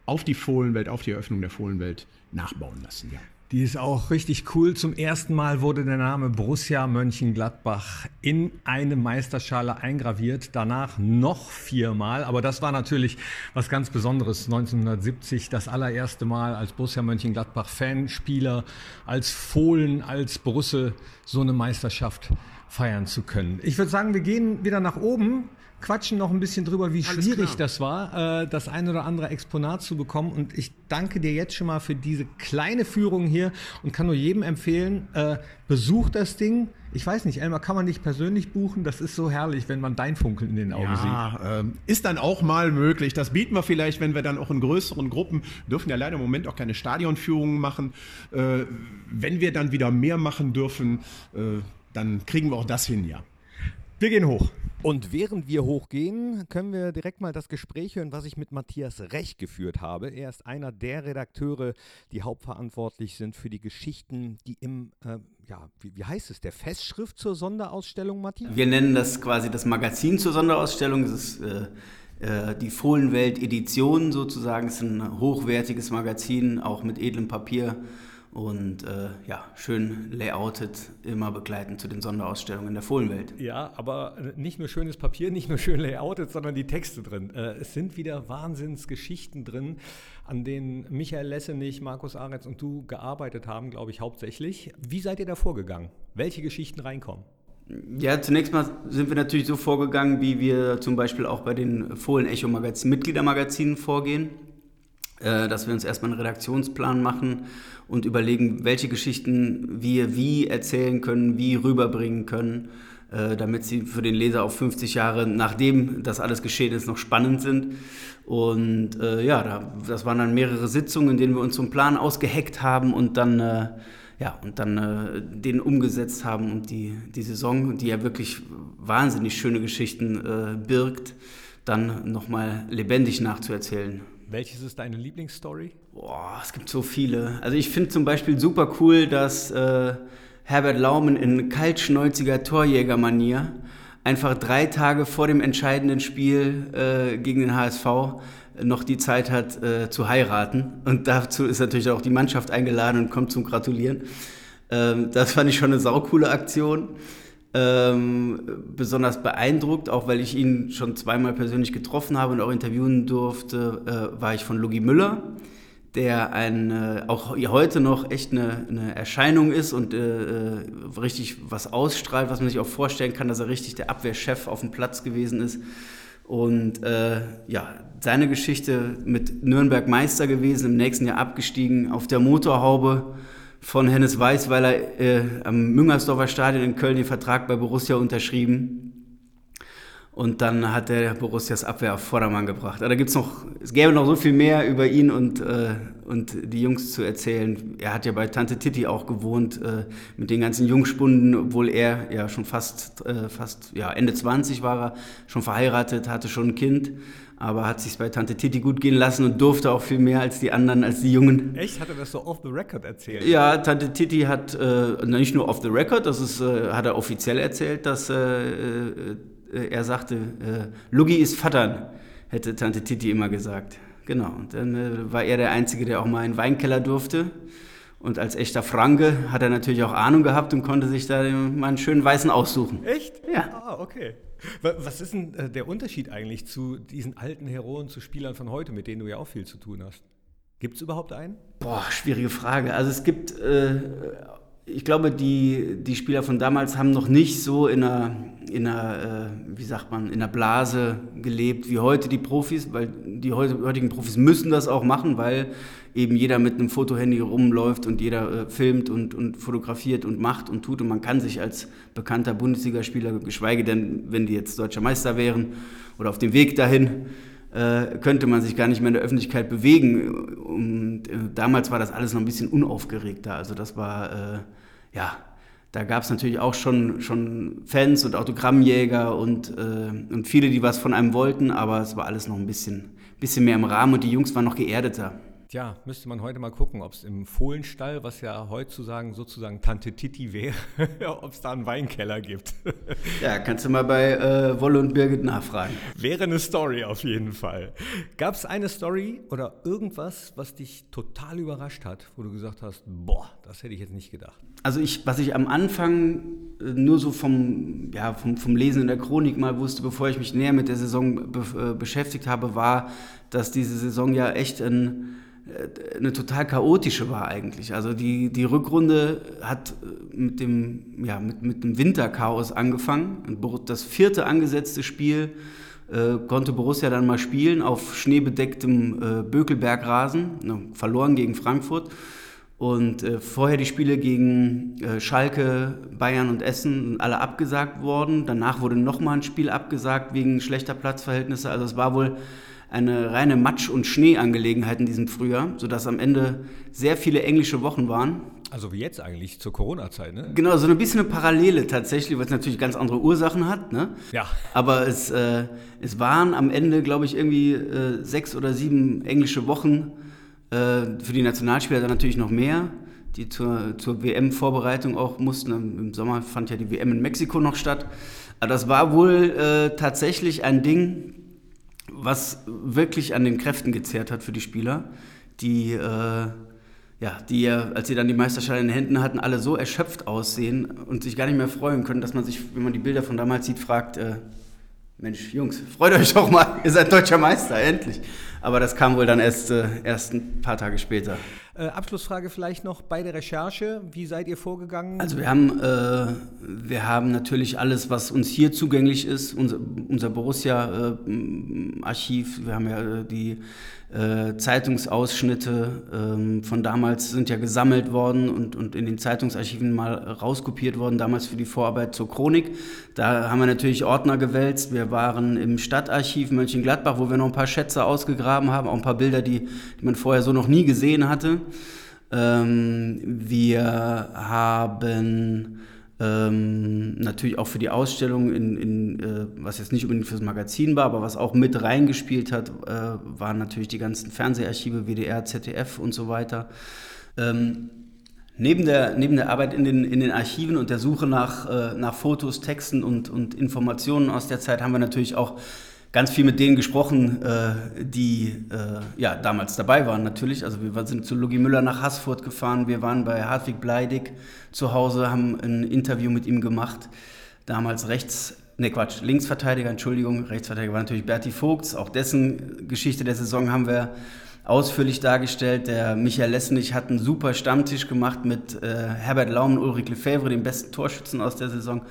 auf die Fohlenwelt, auf die Eröffnung der Fohlenwelt nachbauen lassen. Ja. Die ist auch richtig cool. Zum ersten Mal wurde der Name Borussia Mönchengladbach in eine Meisterschale eingraviert. Danach noch viermal. Aber das war natürlich was ganz Besonderes. 1970 das allererste Mal als Borussia Mönchengladbach Fanspieler, als Fohlen, als Borusse so eine Meisterschaft feiern zu können. Ich würde sagen, wir gehen wieder nach oben quatschen noch ein bisschen drüber, wie Alles schwierig klar. das war, äh, das ein oder andere Exponat zu bekommen. Und ich danke dir jetzt schon mal für diese kleine Führung hier und kann nur jedem empfehlen, äh, besucht das Ding. Ich weiß nicht, Elmar, kann man dich persönlich buchen? Das ist so herrlich, wenn man dein Funkeln in den Augen ja, sieht. Ähm, ist dann auch mal möglich. Das bieten wir vielleicht, wenn wir dann auch in größeren Gruppen, dürfen ja leider im Moment auch keine Stadionführungen machen. Äh, wenn wir dann wieder mehr machen dürfen, äh, dann kriegen wir auch das hin, ja. Wir gehen hoch. Und während wir hochgehen, können wir direkt mal das Gespräch hören, was ich mit Matthias Recht geführt habe. Er ist einer der Redakteure, die hauptverantwortlich sind für die Geschichten, die im, äh, ja, wie, wie, heißt es, der Festschrift zur Sonderausstellung, Matthias? Wir nennen das quasi das Magazin zur Sonderausstellung. Das ist äh, äh, die Fohlenwelt Edition sozusagen. Es ist ein hochwertiges Magazin, auch mit edlem Papier und äh, ja, schön layoutet, immer begleitend zu den Sonderausstellungen der Fohlenwelt. Ja, aber nicht nur schönes Papier, nicht nur schön layoutet, sondern die Texte drin. Äh, es sind wieder Wahnsinnsgeschichten drin, an denen Michael Lessenich, Markus Aretz und du gearbeitet haben, glaube ich, hauptsächlich. Wie seid ihr da vorgegangen? Welche Geschichten reinkommen? Ja, zunächst mal sind wir natürlich so vorgegangen, wie wir zum Beispiel auch bei den Fohlen-Echo-Magazin, Mitgliedermagazinen vorgehen, dass wir uns erstmal einen Redaktionsplan machen und überlegen, welche Geschichten wir wie erzählen können, wie rüberbringen können, äh, damit sie für den Leser auch 50 Jahre, nachdem das alles geschehen ist, noch spannend sind. Und äh, ja, da, das waren dann mehrere Sitzungen, in denen wir uns so einen Plan ausgeheckt haben und dann, äh, ja, und dann äh, den umgesetzt haben und die, die Saison, die ja wirklich wahnsinnig schöne Geschichten äh, birgt, dann nochmal lebendig nachzuerzählen. Welches ist deine Lieblingsstory? Boah, es gibt so viele. Also ich finde zum Beispiel super cool, dass äh, Herbert Laumen in kaltschnäuziger Torjägermanier einfach drei Tage vor dem entscheidenden Spiel äh, gegen den HSV noch die Zeit hat äh, zu heiraten. Und dazu ist natürlich auch die Mannschaft eingeladen und kommt zum Gratulieren. Ähm, das fand ich schon eine saukoole Aktion ähm, besonders beeindruckt, auch weil ich ihn schon zweimal persönlich getroffen habe und auch interviewen durfte, äh, war ich von Lugi Müller, der ein, äh, auch heute noch echt eine, eine Erscheinung ist und äh, äh, richtig was ausstrahlt, was man sich auch vorstellen kann, dass er richtig der Abwehrchef auf dem Platz gewesen ist. Und äh, ja, seine Geschichte mit Nürnberg Meister gewesen, im nächsten Jahr abgestiegen, auf der Motorhaube von Hennes Weiß, weil er äh, am Müngersdorfer Stadion in Köln den Vertrag bei Borussia unterschrieben. Und dann hat der Borussias Abwehr auf Vordermann gebracht. Aber da gibt's noch, es gäbe noch so viel mehr über ihn und, äh, und die Jungs zu erzählen. Er hat ja bei Tante Titi auch gewohnt, äh, mit den ganzen Jungspunden, obwohl er ja schon fast, äh, fast ja, Ende 20 war er, schon verheiratet, hatte schon ein Kind aber hat sich bei Tante Titi gut gehen lassen und durfte auch viel mehr als die anderen, als die Jungen. Echt? Hat er das so off the record erzählt? Ja, Tante Titi hat äh, nicht nur off the record, das ist, äh, hat er offiziell erzählt, dass äh, äh er sagte, äh, Lugi ist Vatern, hätte Tante Titi immer gesagt. Genau, und dann äh, war er der Einzige, der auch mal in den Weinkeller durfte. Und als echter Franke hat er natürlich auch Ahnung gehabt und konnte sich da mal einen schönen Weißen aussuchen. Echt? Ja. Ah, okay. Was ist denn äh, der Unterschied eigentlich zu diesen alten Heroen, zu Spielern von heute, mit denen du ja auch viel zu tun hast? Gibt es überhaupt einen? Boah, schwierige Frage. Also es gibt, äh, ich glaube, die, die Spieler von damals haben noch nicht so in einer, in einer äh, wie sagt man, in einer Blase gelebt wie heute die Profis, weil die heutigen Profis müssen das auch machen, weil eben jeder mit einem Fotohandy rumläuft und jeder äh, filmt und, und fotografiert und macht und tut. Und man kann sich als bekannter Bundesligaspieler, geschweige denn, wenn die jetzt deutscher Meister wären oder auf dem Weg dahin, äh, könnte man sich gar nicht mehr in der Öffentlichkeit bewegen. Und äh, damals war das alles noch ein bisschen unaufgeregter. Also das war, äh, ja, da gab es natürlich auch schon, schon Fans und Autogrammjäger und, äh, und viele, die was von einem wollten, aber es war alles noch ein bisschen, bisschen mehr im Rahmen und die Jungs waren noch geerdeter. Tja, müsste man heute mal gucken, ob es im Fohlenstall, was ja heutzutage sozusagen Tante Titi wäre, ob es da einen Weinkeller gibt. ja, kannst du mal bei äh, Wolle und Birgit nachfragen. Wäre eine Story auf jeden Fall. Gab es eine Story oder irgendwas, was dich total überrascht hat, wo du gesagt hast, boah, das hätte ich jetzt nicht gedacht? Also ich, was ich am Anfang äh, nur so vom, ja, vom, vom Lesen in der Chronik mal wusste, bevor ich mich näher mit der Saison be äh, beschäftigt habe, war, dass diese Saison ja echt ein eine total chaotische war eigentlich. Also die, die Rückrunde hat äh, mit dem, ja, mit, mit dem Winterchaos angefangen. Das vierte angesetzte Spiel äh, konnte Borussia dann mal spielen auf schneebedecktem äh, Bökelbergrasen, ne, verloren gegen Frankfurt. Und äh, vorher die Spiele gegen äh, Schalke, Bayern und Essen alle abgesagt worden. Danach wurde nochmal ein Spiel abgesagt wegen schlechter Platzverhältnisse. Also es war wohl eine reine Matsch- und Schneeangelegenheit in diesem Frühjahr, sodass am Ende sehr viele englische Wochen waren. Also wie jetzt eigentlich zur Corona-Zeit, ne? Genau, so ein bisschen eine Parallele tatsächlich, was natürlich ganz andere Ursachen hat, ne? Ja. Aber es, äh, es waren am Ende, glaube ich, irgendwie äh, sechs oder sieben englische Wochen. Äh, für die Nationalspieler dann natürlich noch mehr, die zur, zur WM-Vorbereitung auch mussten. Im Sommer fand ja die WM in Mexiko noch statt. Aber das war wohl äh, tatsächlich ein Ding, was wirklich an den Kräften gezehrt hat für die Spieler, die, äh, ja, die als sie dann die Meisterschaft in den Händen hatten, alle so erschöpft aussehen und sich gar nicht mehr freuen können, dass man sich, wenn man die Bilder von damals sieht, fragt, äh, Mensch, Jungs, freut euch doch mal, ihr seid deutscher Meister, endlich. Aber das kam wohl dann erst, äh, erst ein paar Tage später. Äh, Abschlussfrage vielleicht noch bei der Recherche. Wie seid ihr vorgegangen? Also wir haben, äh, wir haben natürlich alles, was uns hier zugänglich ist, unser, unser Borussia-Archiv. Äh, wir haben ja äh, die äh, Zeitungsausschnitte ähm, von damals sind ja gesammelt worden und, und in den Zeitungsarchiven mal rauskopiert worden, damals für die Vorarbeit zur Chronik. Da haben wir natürlich Ordner gewälzt. Wir waren im Stadtarchiv Mönchengladbach, wo wir noch ein paar Schätze ausgegraben haben, auch ein paar Bilder, die, die man vorher so noch nie gesehen hatte. Ähm, wir haben ähm, natürlich auch für die Ausstellung, in, in, äh, was jetzt nicht unbedingt fürs Magazin war, aber was auch mit reingespielt hat, äh, waren natürlich die ganzen Fernseharchive, WDR, ZDF und so weiter. Ähm, neben, der, neben der Arbeit in den, in den Archiven und der Suche nach, äh, nach Fotos, Texten und, und Informationen aus der Zeit haben wir natürlich auch ganz viel mit denen gesprochen, äh, die äh, ja, damals dabei waren natürlich. Also wir sind zu Lugi Müller nach Haßfurt gefahren, wir waren bei Hartwig Bleidig zu Hause, haben ein Interview mit ihm gemacht. Damals rechts, ne Quatsch, Linksverteidiger, Entschuldigung, Rechtsverteidiger war natürlich Berti Vogts. Auch dessen Geschichte der Saison haben wir ausführlich dargestellt. Der Michael Lessenich hat einen super Stammtisch gemacht mit äh, Herbert Laum und Ulrich Lefebvre, den besten Torschützen aus der Saison.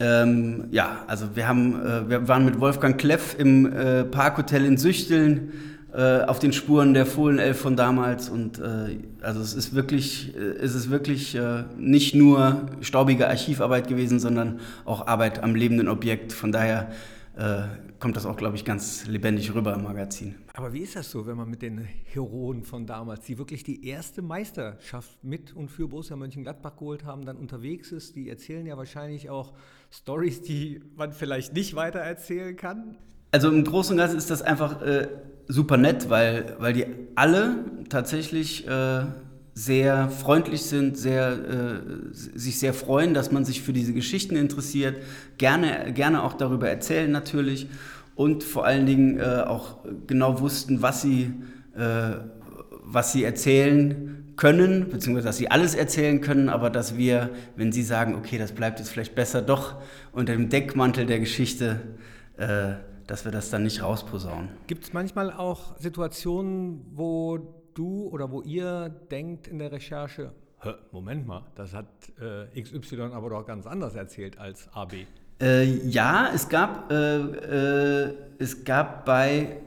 Ähm, ja, also wir, haben, äh, wir waren mit Wolfgang Kleff im äh, Parkhotel in Süchteln äh, auf den Spuren der Fohlenelf von damals und äh, also es ist wirklich, äh, es ist wirklich äh, nicht nur staubige Archivarbeit gewesen, sondern auch Arbeit am lebenden Objekt. Von daher äh, kommt das auch, glaube ich, ganz lebendig rüber im Magazin. Aber wie ist das so, wenn man mit den Heroen von damals, die wirklich die erste Meisterschaft mit und für Borussia Mönchengladbach geholt haben, dann unterwegs ist? Die erzählen ja wahrscheinlich auch Stories, die man vielleicht nicht weiter erzählen kann. Also im Großen und Ganzen ist das einfach äh, super nett, weil, weil die alle tatsächlich äh, sehr freundlich sind, sehr, äh, sich sehr freuen, dass man sich für diese Geschichten interessiert, gerne, gerne auch darüber erzählen natürlich und vor allen Dingen äh, auch genau wussten, was sie, äh, was sie erzählen können, beziehungsweise dass sie alles erzählen können, aber dass wir, wenn sie sagen, okay, das bleibt jetzt vielleicht besser doch unter dem Deckmantel der Geschichte, äh, dass wir das dann nicht rausposaunen. Gibt es manchmal auch Situationen, wo du oder wo ihr denkt in der Recherche, Moment mal, das hat äh, XY aber doch ganz anders erzählt als AB? Äh, ja, es gab, äh, äh, es gab bei,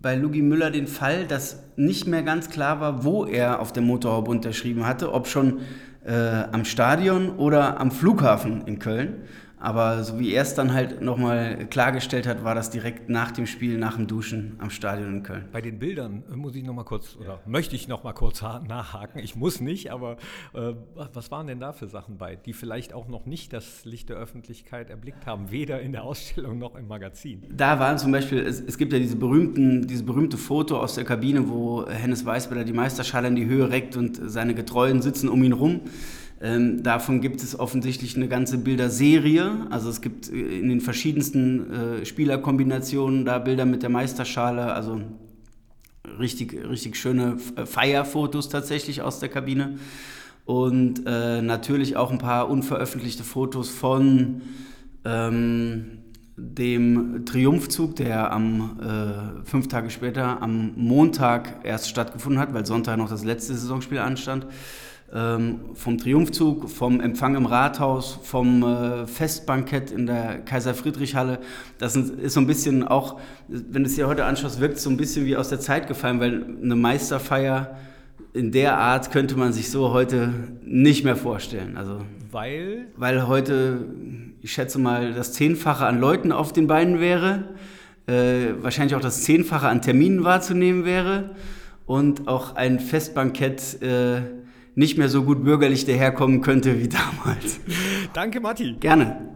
bei Lugi Müller den Fall, dass nicht mehr ganz klar war, wo er auf der Motorhaube unterschrieben hatte, ob schon äh, am Stadion oder am Flughafen in Köln. Aber so wie er es dann halt nochmal klargestellt hat, war das direkt nach dem Spiel, nach dem Duschen am Stadion in Köln. Bei den Bildern äh, muss ich nochmal kurz, oder möchte ich nochmal kurz nachhaken. Ich muss nicht, aber äh, was waren denn da für Sachen bei, die vielleicht auch noch nicht das Licht der Öffentlichkeit erblickt haben, weder in der Ausstellung noch im Magazin? Da waren zum Beispiel, es, es gibt ja diese berühmten, dieses berühmte Foto aus der Kabine, wo Hennes Weißberger die Meisterschale in die Höhe reckt und seine Getreuen sitzen um ihn rum. Ähm, davon gibt es offensichtlich eine ganze Bilderserie. Also es gibt äh, in den verschiedensten äh, Spielerkombinationen da Bilder mit der Meisterschale, also richtig, richtig schöne äh, Feierfotos tatsächlich aus der Kabine. Und äh, natürlich auch ein paar unveröffentlichte Fotos von ähm, dem Triumphzug, der am äh, fünf Tage später am Montag erst stattgefunden hat, weil Sonntag noch das letzte Saisonspiel anstand vom Triumphzug, vom Empfang im Rathaus, vom äh, Festbankett in der Kaiser-Friedrich-Halle. Das ist so ein bisschen auch, wenn du es dir heute anschaust, wirkt es so ein bisschen wie aus der Zeit gefallen, weil eine Meisterfeier in der Art könnte man sich so heute nicht mehr vorstellen. Also, weil? Weil heute, ich schätze mal, das Zehnfache an Leuten auf den Beinen wäre, äh, wahrscheinlich auch das Zehnfache an Terminen wahrzunehmen wäre und auch ein Festbankett äh, nicht mehr so gut bürgerlich daherkommen könnte wie damals. Danke, Matti. Gerne.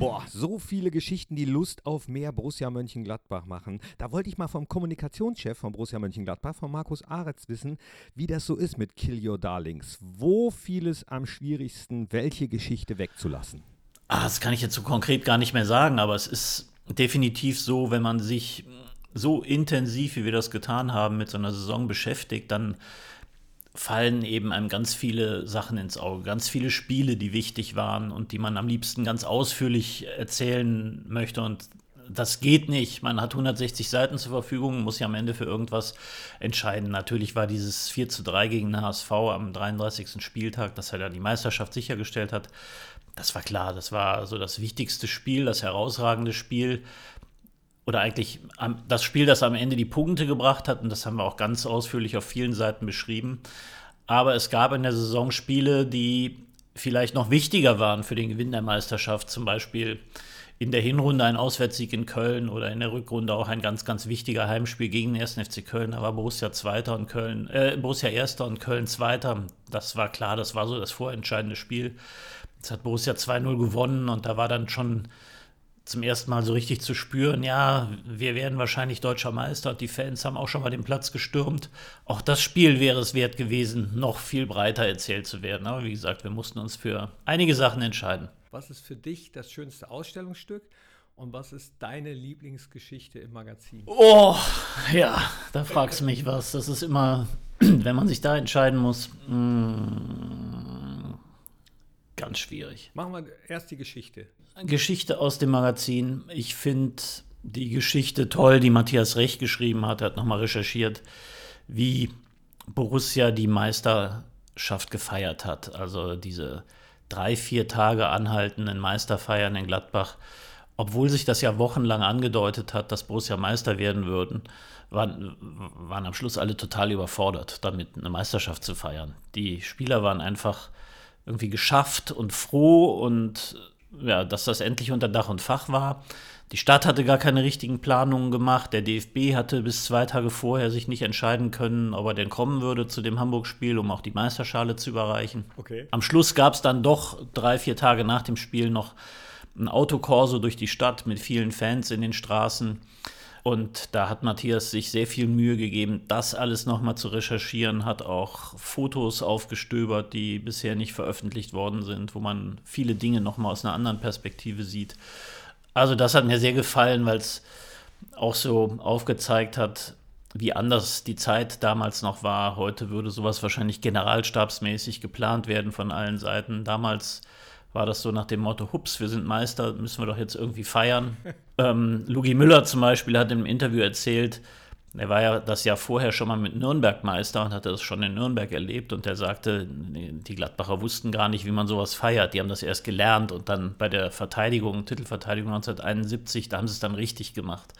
Boah, so viele Geschichten, die Lust auf mehr Borussia Mönchengladbach machen. Da wollte ich mal vom Kommunikationschef von Borussia Mönchengladbach, von Markus Aretz, wissen, wie das so ist mit Kill Your Darlings. Wo fiel es am schwierigsten, welche Geschichte wegzulassen? Ah, das kann ich jetzt so konkret gar nicht mehr sagen, aber es ist definitiv so, wenn man sich so intensiv, wie wir das getan haben, mit so einer Saison beschäftigt, dann fallen eben einem ganz viele Sachen ins Auge, ganz viele Spiele, die wichtig waren und die man am liebsten ganz ausführlich erzählen möchte. Und das geht nicht. Man hat 160 Seiten zur Verfügung, muss ja am Ende für irgendwas entscheiden. Natürlich war dieses 4 zu 3 gegen den HSV am 33. Spieltag, das er ja die Meisterschaft sichergestellt hat. Das war klar, das war so das wichtigste Spiel, das herausragende Spiel oder eigentlich das Spiel, das am Ende die Punkte gebracht hat, und das haben wir auch ganz ausführlich auf vielen Seiten beschrieben. Aber es gab in der Saison Spiele, die vielleicht noch wichtiger waren für den Gewinn der Meisterschaft, zum Beispiel in der Hinrunde ein Auswärtssieg in Köln oder in der Rückrunde auch ein ganz, ganz wichtiger Heimspiel gegen den 1. FC Köln. Da war Borussia Zweiter und Köln, äh, Borussia Erster und Köln Zweiter. Das war klar, das war so das vorentscheidende Spiel. Jetzt hat Borussia 2-0 gewonnen und da war dann schon zum ersten Mal so richtig zu spüren, ja, wir werden wahrscheinlich deutscher Meister und die Fans haben auch schon mal den Platz gestürmt. Auch das Spiel wäre es wert gewesen, noch viel breiter erzählt zu werden. Aber wie gesagt, wir mussten uns für einige Sachen entscheiden. Was ist für dich das schönste Ausstellungsstück und was ist deine Lieblingsgeschichte im Magazin? Oh, ja, da fragst du mich was. Das ist immer, wenn man sich da entscheiden muss, mh, mm, ganz schwierig. Machen wir erst die Geschichte. Geschichte aus dem Magazin. Ich finde die Geschichte toll, die Matthias Recht geschrieben hat. Er hat nochmal recherchiert, wie Borussia die Meisterschaft gefeiert hat. Also diese drei, vier Tage anhaltenden Meisterfeiern in Gladbach. Obwohl sich das ja wochenlang angedeutet hat, dass Borussia Meister werden würden, waren, waren am Schluss alle total überfordert, damit eine Meisterschaft zu feiern. Die Spieler waren einfach irgendwie geschafft und froh und ja, dass das endlich unter Dach und Fach war. Die Stadt hatte gar keine richtigen Planungen gemacht. Der DFB hatte bis zwei Tage vorher sich nicht entscheiden können, ob er denn kommen würde zu dem Hamburg-Spiel, um auch die Meisterschale zu überreichen. Okay. Am Schluss gab es dann doch drei, vier Tage nach dem Spiel noch ein Autokorso durch die Stadt mit vielen Fans in den Straßen. Und da hat Matthias sich sehr viel Mühe gegeben, das alles nochmal zu recherchieren, hat auch Fotos aufgestöbert, die bisher nicht veröffentlicht worden sind, wo man viele Dinge nochmal aus einer anderen Perspektive sieht. Also das hat mir sehr gefallen, weil es auch so aufgezeigt hat, wie anders die Zeit damals noch war. Heute würde sowas wahrscheinlich generalstabsmäßig geplant werden von allen Seiten. Damals war das so nach dem Motto, hups, wir sind Meister, müssen wir doch jetzt irgendwie feiern. ähm, Lugi Müller zum Beispiel hat im Interview erzählt, er war ja das Jahr vorher schon mal mit Nürnberg Meister und hatte das schon in Nürnberg erlebt und er sagte, die Gladbacher wussten gar nicht, wie man sowas feiert. Die haben das erst gelernt und dann bei der Verteidigung, Titelverteidigung 1971, da haben sie es dann richtig gemacht.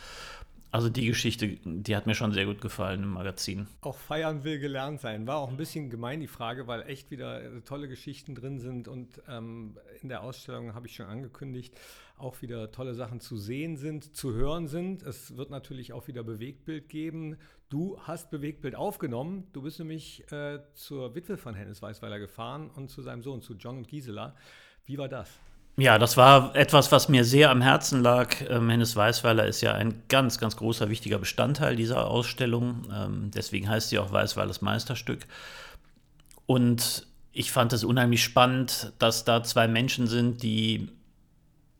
Also die Geschichte, die hat mir schon sehr gut gefallen im Magazin. Auch feiern will gelernt sein. War auch ein bisschen gemein die Frage, weil echt wieder tolle Geschichten drin sind und ähm, in der Ausstellung habe ich schon angekündigt, auch wieder tolle Sachen zu sehen sind, zu hören sind. Es wird natürlich auch wieder Bewegtbild geben. Du hast Bewegtbild aufgenommen. Du bist nämlich äh, zur Witwe von Hennes Weißweiler gefahren und zu seinem Sohn, zu John und Gisela. Wie war das? Ja, das war etwas, was mir sehr am Herzen lag. Ähm, Hennes Weißweiler ist ja ein ganz, ganz großer, wichtiger Bestandteil dieser Ausstellung. Ähm, deswegen heißt sie auch Weißweilers Meisterstück. Und ich fand es unheimlich spannend, dass da zwei Menschen sind, die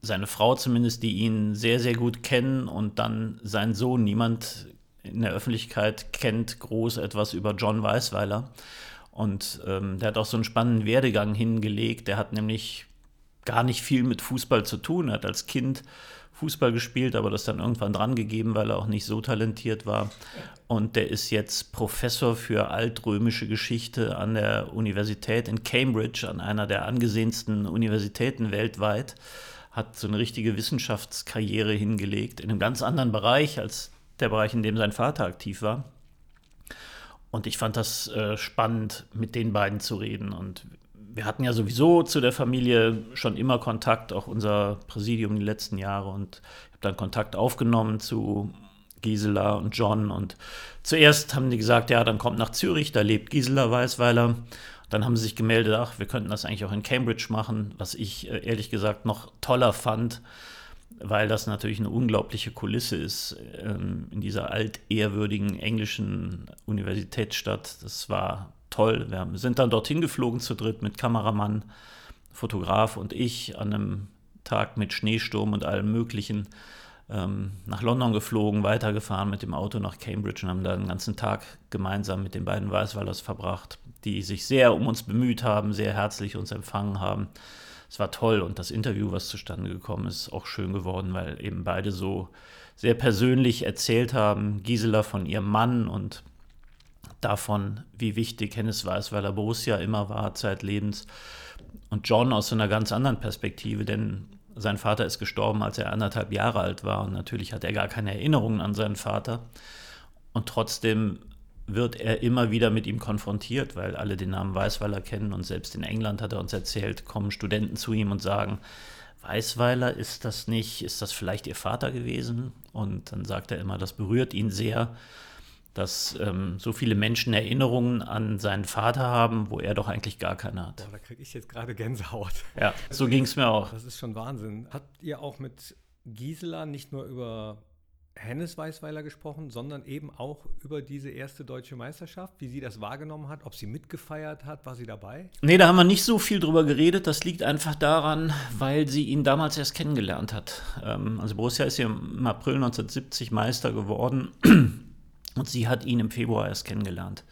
seine Frau zumindest, die ihn sehr, sehr gut kennen und dann sein Sohn. Niemand in der Öffentlichkeit kennt groß etwas über John Weißweiler. Und ähm, der hat auch so einen spannenden Werdegang hingelegt. Der hat nämlich gar nicht viel mit Fußball zu tun. Er hat als Kind Fußball gespielt, aber das dann irgendwann dran gegeben, weil er auch nicht so talentiert war. Und der ist jetzt Professor für altrömische Geschichte an der Universität in Cambridge, an einer der angesehensten Universitäten weltweit hat so eine richtige Wissenschaftskarriere hingelegt, in einem ganz anderen Bereich als der Bereich, in dem sein Vater aktiv war. Und ich fand das äh, spannend, mit den beiden zu reden. Und wir hatten ja sowieso zu der Familie schon immer Kontakt, auch unser Präsidium die letzten Jahre. Und ich habe dann Kontakt aufgenommen zu Gisela und John. Und zuerst haben die gesagt, ja, dann kommt nach Zürich, da lebt Gisela Weißweiler. Dann haben sie sich gemeldet, ach, wir könnten das eigentlich auch in Cambridge machen, was ich äh, ehrlich gesagt noch toller fand, weil das natürlich eine unglaubliche Kulisse ist ähm, in dieser altehrwürdigen englischen Universitätsstadt. Das war toll. Wir sind dann dorthin geflogen zu dritt mit Kameramann, Fotograf und ich an einem Tag mit Schneesturm und allem Möglichen ähm, nach London geflogen, weitergefahren mit dem Auto nach Cambridge und haben da den ganzen Tag gemeinsam mit den beiden Weißweilers verbracht die sich sehr um uns bemüht haben, sehr herzlich uns empfangen haben. Es war toll und das Interview, was zustande gekommen ist, auch schön geworden, weil eben beide so sehr persönlich erzählt haben. Gisela von ihrem Mann und davon, wie wichtig Hennes Weißweiler Borussia immer war, zeitlebens. Und John aus einer ganz anderen Perspektive, denn sein Vater ist gestorben, als er anderthalb Jahre alt war und natürlich hat er gar keine Erinnerungen an seinen Vater. Und trotzdem wird er immer wieder mit ihm konfrontiert, weil alle den Namen Weißweiler kennen und selbst in England hat er uns erzählt, kommen Studenten zu ihm und sagen, Weißweiler, ist das nicht, ist das vielleicht Ihr Vater gewesen? Und dann sagt er immer, das berührt ihn sehr, dass ähm, so viele Menschen Erinnerungen an seinen Vater haben, wo er doch eigentlich gar keine hat. Boah, da kriege ich jetzt gerade Gänsehaut. Ja, so ging es mir auch. Das ist schon Wahnsinn. Habt ihr auch mit Gisela nicht nur über Hennes Weißweiler gesprochen, sondern eben auch über diese erste deutsche Meisterschaft, wie sie das wahrgenommen hat, ob sie mitgefeiert hat, war sie dabei? Nee, da haben wir nicht so viel drüber geredet. Das liegt einfach daran, weil sie ihn damals erst kennengelernt hat. Ähm, also Borussia ist ja im April 1970 Meister geworden und sie hat ihn im Februar erst kennengelernt.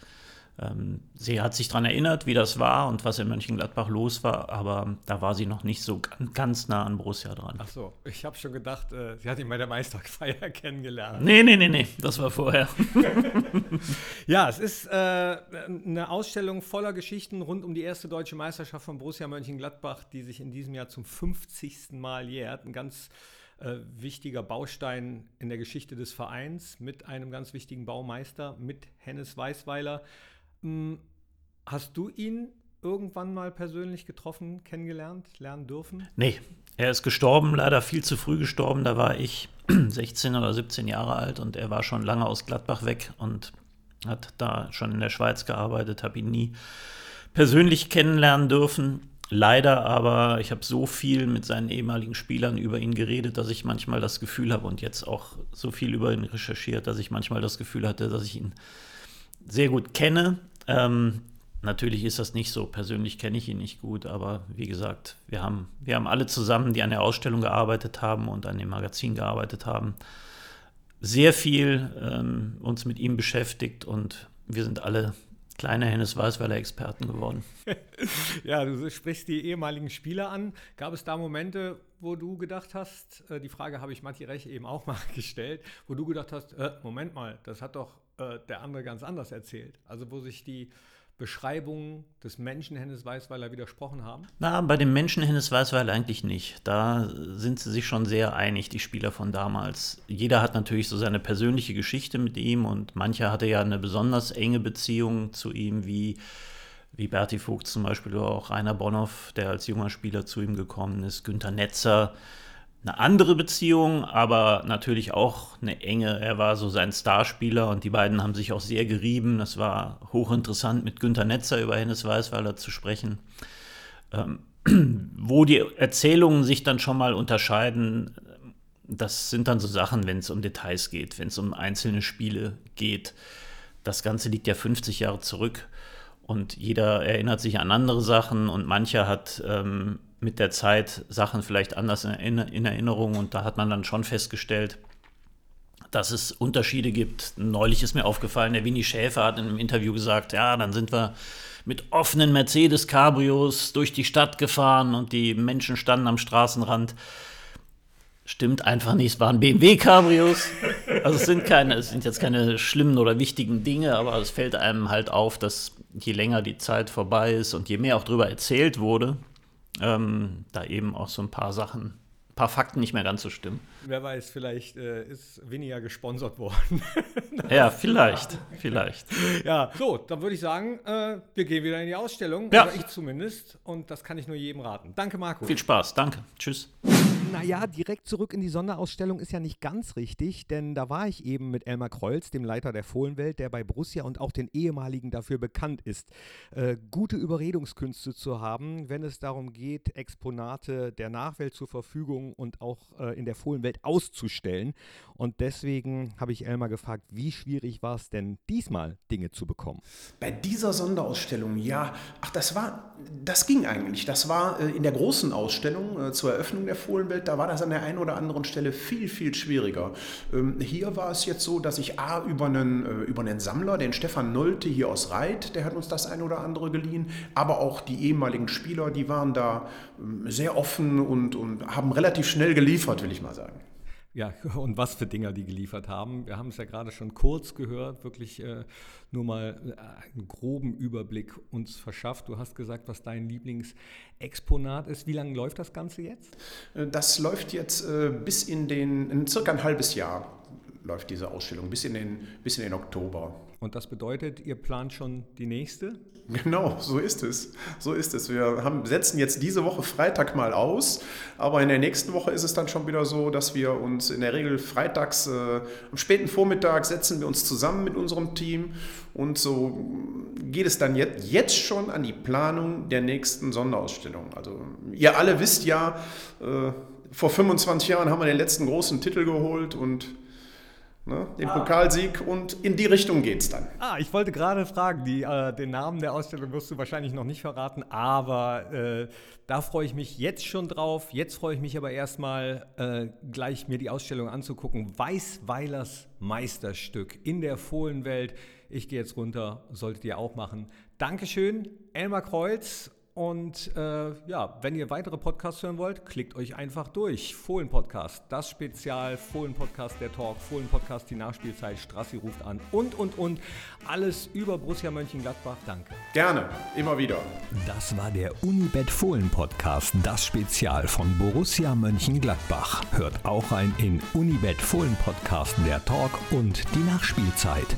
Ähm, sie hat sich daran erinnert, wie das war und was in Mönchengladbach los war, aber da war sie noch nicht so ganz nah an Borussia dran. Ach so, ich habe schon gedacht, äh, sie hat ihn bei der Meisterfeier kennengelernt. Nee, nee, nee, nee, das war vorher. ja, es ist äh, eine Ausstellung voller Geschichten rund um die erste deutsche Meisterschaft von Borussia Mönchengladbach, die sich in diesem Jahr zum 50. Mal jährt. Ein ganz äh, wichtiger Baustein in der Geschichte des Vereins mit einem ganz wichtigen Baumeister, mit Hennes Weißweiler. Hm, hast du ihn irgendwann mal persönlich getroffen, kennengelernt, lernen dürfen? Nee, er ist gestorben, leider viel zu früh gestorben. Da war ich 16 oder 17 Jahre alt und er war schon lange aus Gladbach weg und hat da schon in der Schweiz gearbeitet, habe ihn nie persönlich kennenlernen dürfen. Leider aber, ich habe so viel mit seinen ehemaligen Spielern über ihn geredet, dass ich manchmal das Gefühl habe und jetzt auch so viel über ihn recherchiert, dass ich manchmal das Gefühl hatte, dass ich ihn sehr gut kenne. Ähm, natürlich ist das nicht so. Persönlich kenne ich ihn nicht gut, aber wie gesagt, wir haben, wir haben alle zusammen, die an der Ausstellung gearbeitet haben und an dem Magazin gearbeitet haben, sehr viel ähm, uns mit ihm beschäftigt und wir sind alle kleine Hennes Weißweiler Experten geworden. ja, du sprichst die ehemaligen Spieler an. Gab es da Momente, wo du gedacht hast, äh, die Frage habe ich Matti Rech eben auch mal gestellt, wo du gedacht hast, äh, Moment mal, das hat doch äh, der andere ganz anders erzählt. Also wo sich die Beschreibungen des Menschen Hennes Weißweiler widersprochen haben? Na, bei dem Menschen Hennes Weißweiler eigentlich nicht. Da sind sie sich schon sehr einig, die Spieler von damals. Jeder hat natürlich so seine persönliche Geschichte mit ihm und mancher hatte ja eine besonders enge Beziehung zu ihm, wie, wie Berti Vogt zum Beispiel oder auch Rainer Bonhoff, der als junger Spieler zu ihm gekommen ist, Günter Netzer eine andere Beziehung, aber natürlich auch eine enge. Er war so sein Starspieler und die beiden haben sich auch sehr gerieben. Das war hochinteressant, mit Günter Netzer über Hennes Weißweiler zu sprechen. Ähm, wo die Erzählungen sich dann schon mal unterscheiden, das sind dann so Sachen, wenn es um Details geht, wenn es um einzelne Spiele geht. Das Ganze liegt ja 50 Jahre zurück und jeder erinnert sich an andere Sachen und mancher hat ähm, mit der Zeit Sachen vielleicht anders in, in Erinnerung und da hat man dann schon festgestellt, dass es Unterschiede gibt. Neulich ist mir aufgefallen, der Winnie Schäfer hat in einem Interview gesagt, ja, dann sind wir mit offenen Mercedes-Cabrios durch die Stadt gefahren und die Menschen standen am Straßenrand. Stimmt einfach nicht, es waren BMW-Cabrios. Also es sind keine, es sind jetzt keine schlimmen oder wichtigen Dinge, aber es fällt einem halt auf, dass je länger die Zeit vorbei ist und je mehr auch darüber erzählt wurde, ähm, da eben auch so ein paar Sachen, ein paar Fakten nicht mehr ganz so stimmen. Wer weiß, vielleicht äh, ist weniger gesponsert worden. ja, vielleicht, vielleicht. Ja, so, dann würde ich sagen, äh, wir gehen wieder in die Ausstellung. Ja. Oder ich zumindest. Und das kann ich nur jedem raten. Danke, Marco. Viel Spaß, danke. Tschüss. Naja, direkt zurück in die Sonderausstellung ist ja nicht ganz richtig, denn da war ich eben mit Elmar Kreuz, dem Leiter der Fohlenwelt, der bei Borussia und auch den ehemaligen dafür bekannt ist, äh, gute Überredungskünste zu haben, wenn es darum geht, Exponate der Nachwelt zur Verfügung und auch äh, in der Fohlenwelt auszustellen. Und deswegen habe ich Elmar gefragt, wie schwierig war es denn diesmal, Dinge zu bekommen? Bei dieser Sonderausstellung, ja, ach, das war, das ging eigentlich. Das war äh, in der großen Ausstellung äh, zur Eröffnung der Fohlenwelt, da war das an der einen oder anderen Stelle viel, viel schwieriger. Ähm, hier war es jetzt so, dass ich A, über einen, äh, über einen Sammler, den Stefan Nolte hier aus Reit, der hat uns das ein oder andere geliehen, aber auch die ehemaligen Spieler, die waren da ähm, sehr offen und, und haben relativ schnell geliefert, will ich mal sagen. Ja, und was für Dinger die geliefert haben. Wir haben es ja gerade schon kurz gehört, wirklich äh, nur mal äh, einen groben Überblick uns verschafft. Du hast gesagt, was dein Lieblingsexponat ist. Wie lange läuft das Ganze jetzt? Äh, das läuft jetzt äh, bis in den, in circa ein halbes Jahr läuft diese Ausstellung, bis in den, bis in den Oktober. Und das bedeutet, ihr plant schon die nächste? Genau, so ist es. So ist es. Wir haben, setzen jetzt diese Woche Freitag mal aus, aber in der nächsten Woche ist es dann schon wieder so, dass wir uns in der Regel freitags äh, am späten Vormittag setzen wir uns zusammen mit unserem Team und so geht es dann jetzt, jetzt schon an die Planung der nächsten Sonderausstellung. Also ihr alle wisst ja, äh, vor 25 Jahren haben wir den letzten großen Titel geholt und Ne, den ah. Pokalsieg und in die Richtung geht es dann. Ah, ich wollte gerade fragen, die, äh, den Namen der Ausstellung wirst du wahrscheinlich noch nicht verraten, aber äh, da freue ich mich jetzt schon drauf. Jetzt freue ich mich aber erstmal äh, gleich mir die Ausstellung anzugucken. Weißweilers Meisterstück in der Fohlenwelt. Ich gehe jetzt runter, solltet ihr auch machen. Dankeschön, Elmar Kreuz und äh, ja, wenn ihr weitere Podcasts hören wollt, klickt euch einfach durch. Fohlen-Podcast, das Spezial, Fohlen-Podcast, der Talk, Fohlen-Podcast, die Nachspielzeit, Strassi ruft an und, und, und. Alles über Borussia Mönchengladbach. Danke. Gerne, immer wieder. Das war der Unibet Fohlen-Podcast, das Spezial von Borussia Mönchengladbach. Hört auch ein in Unibet Fohlen-Podcast, der Talk und die Nachspielzeit.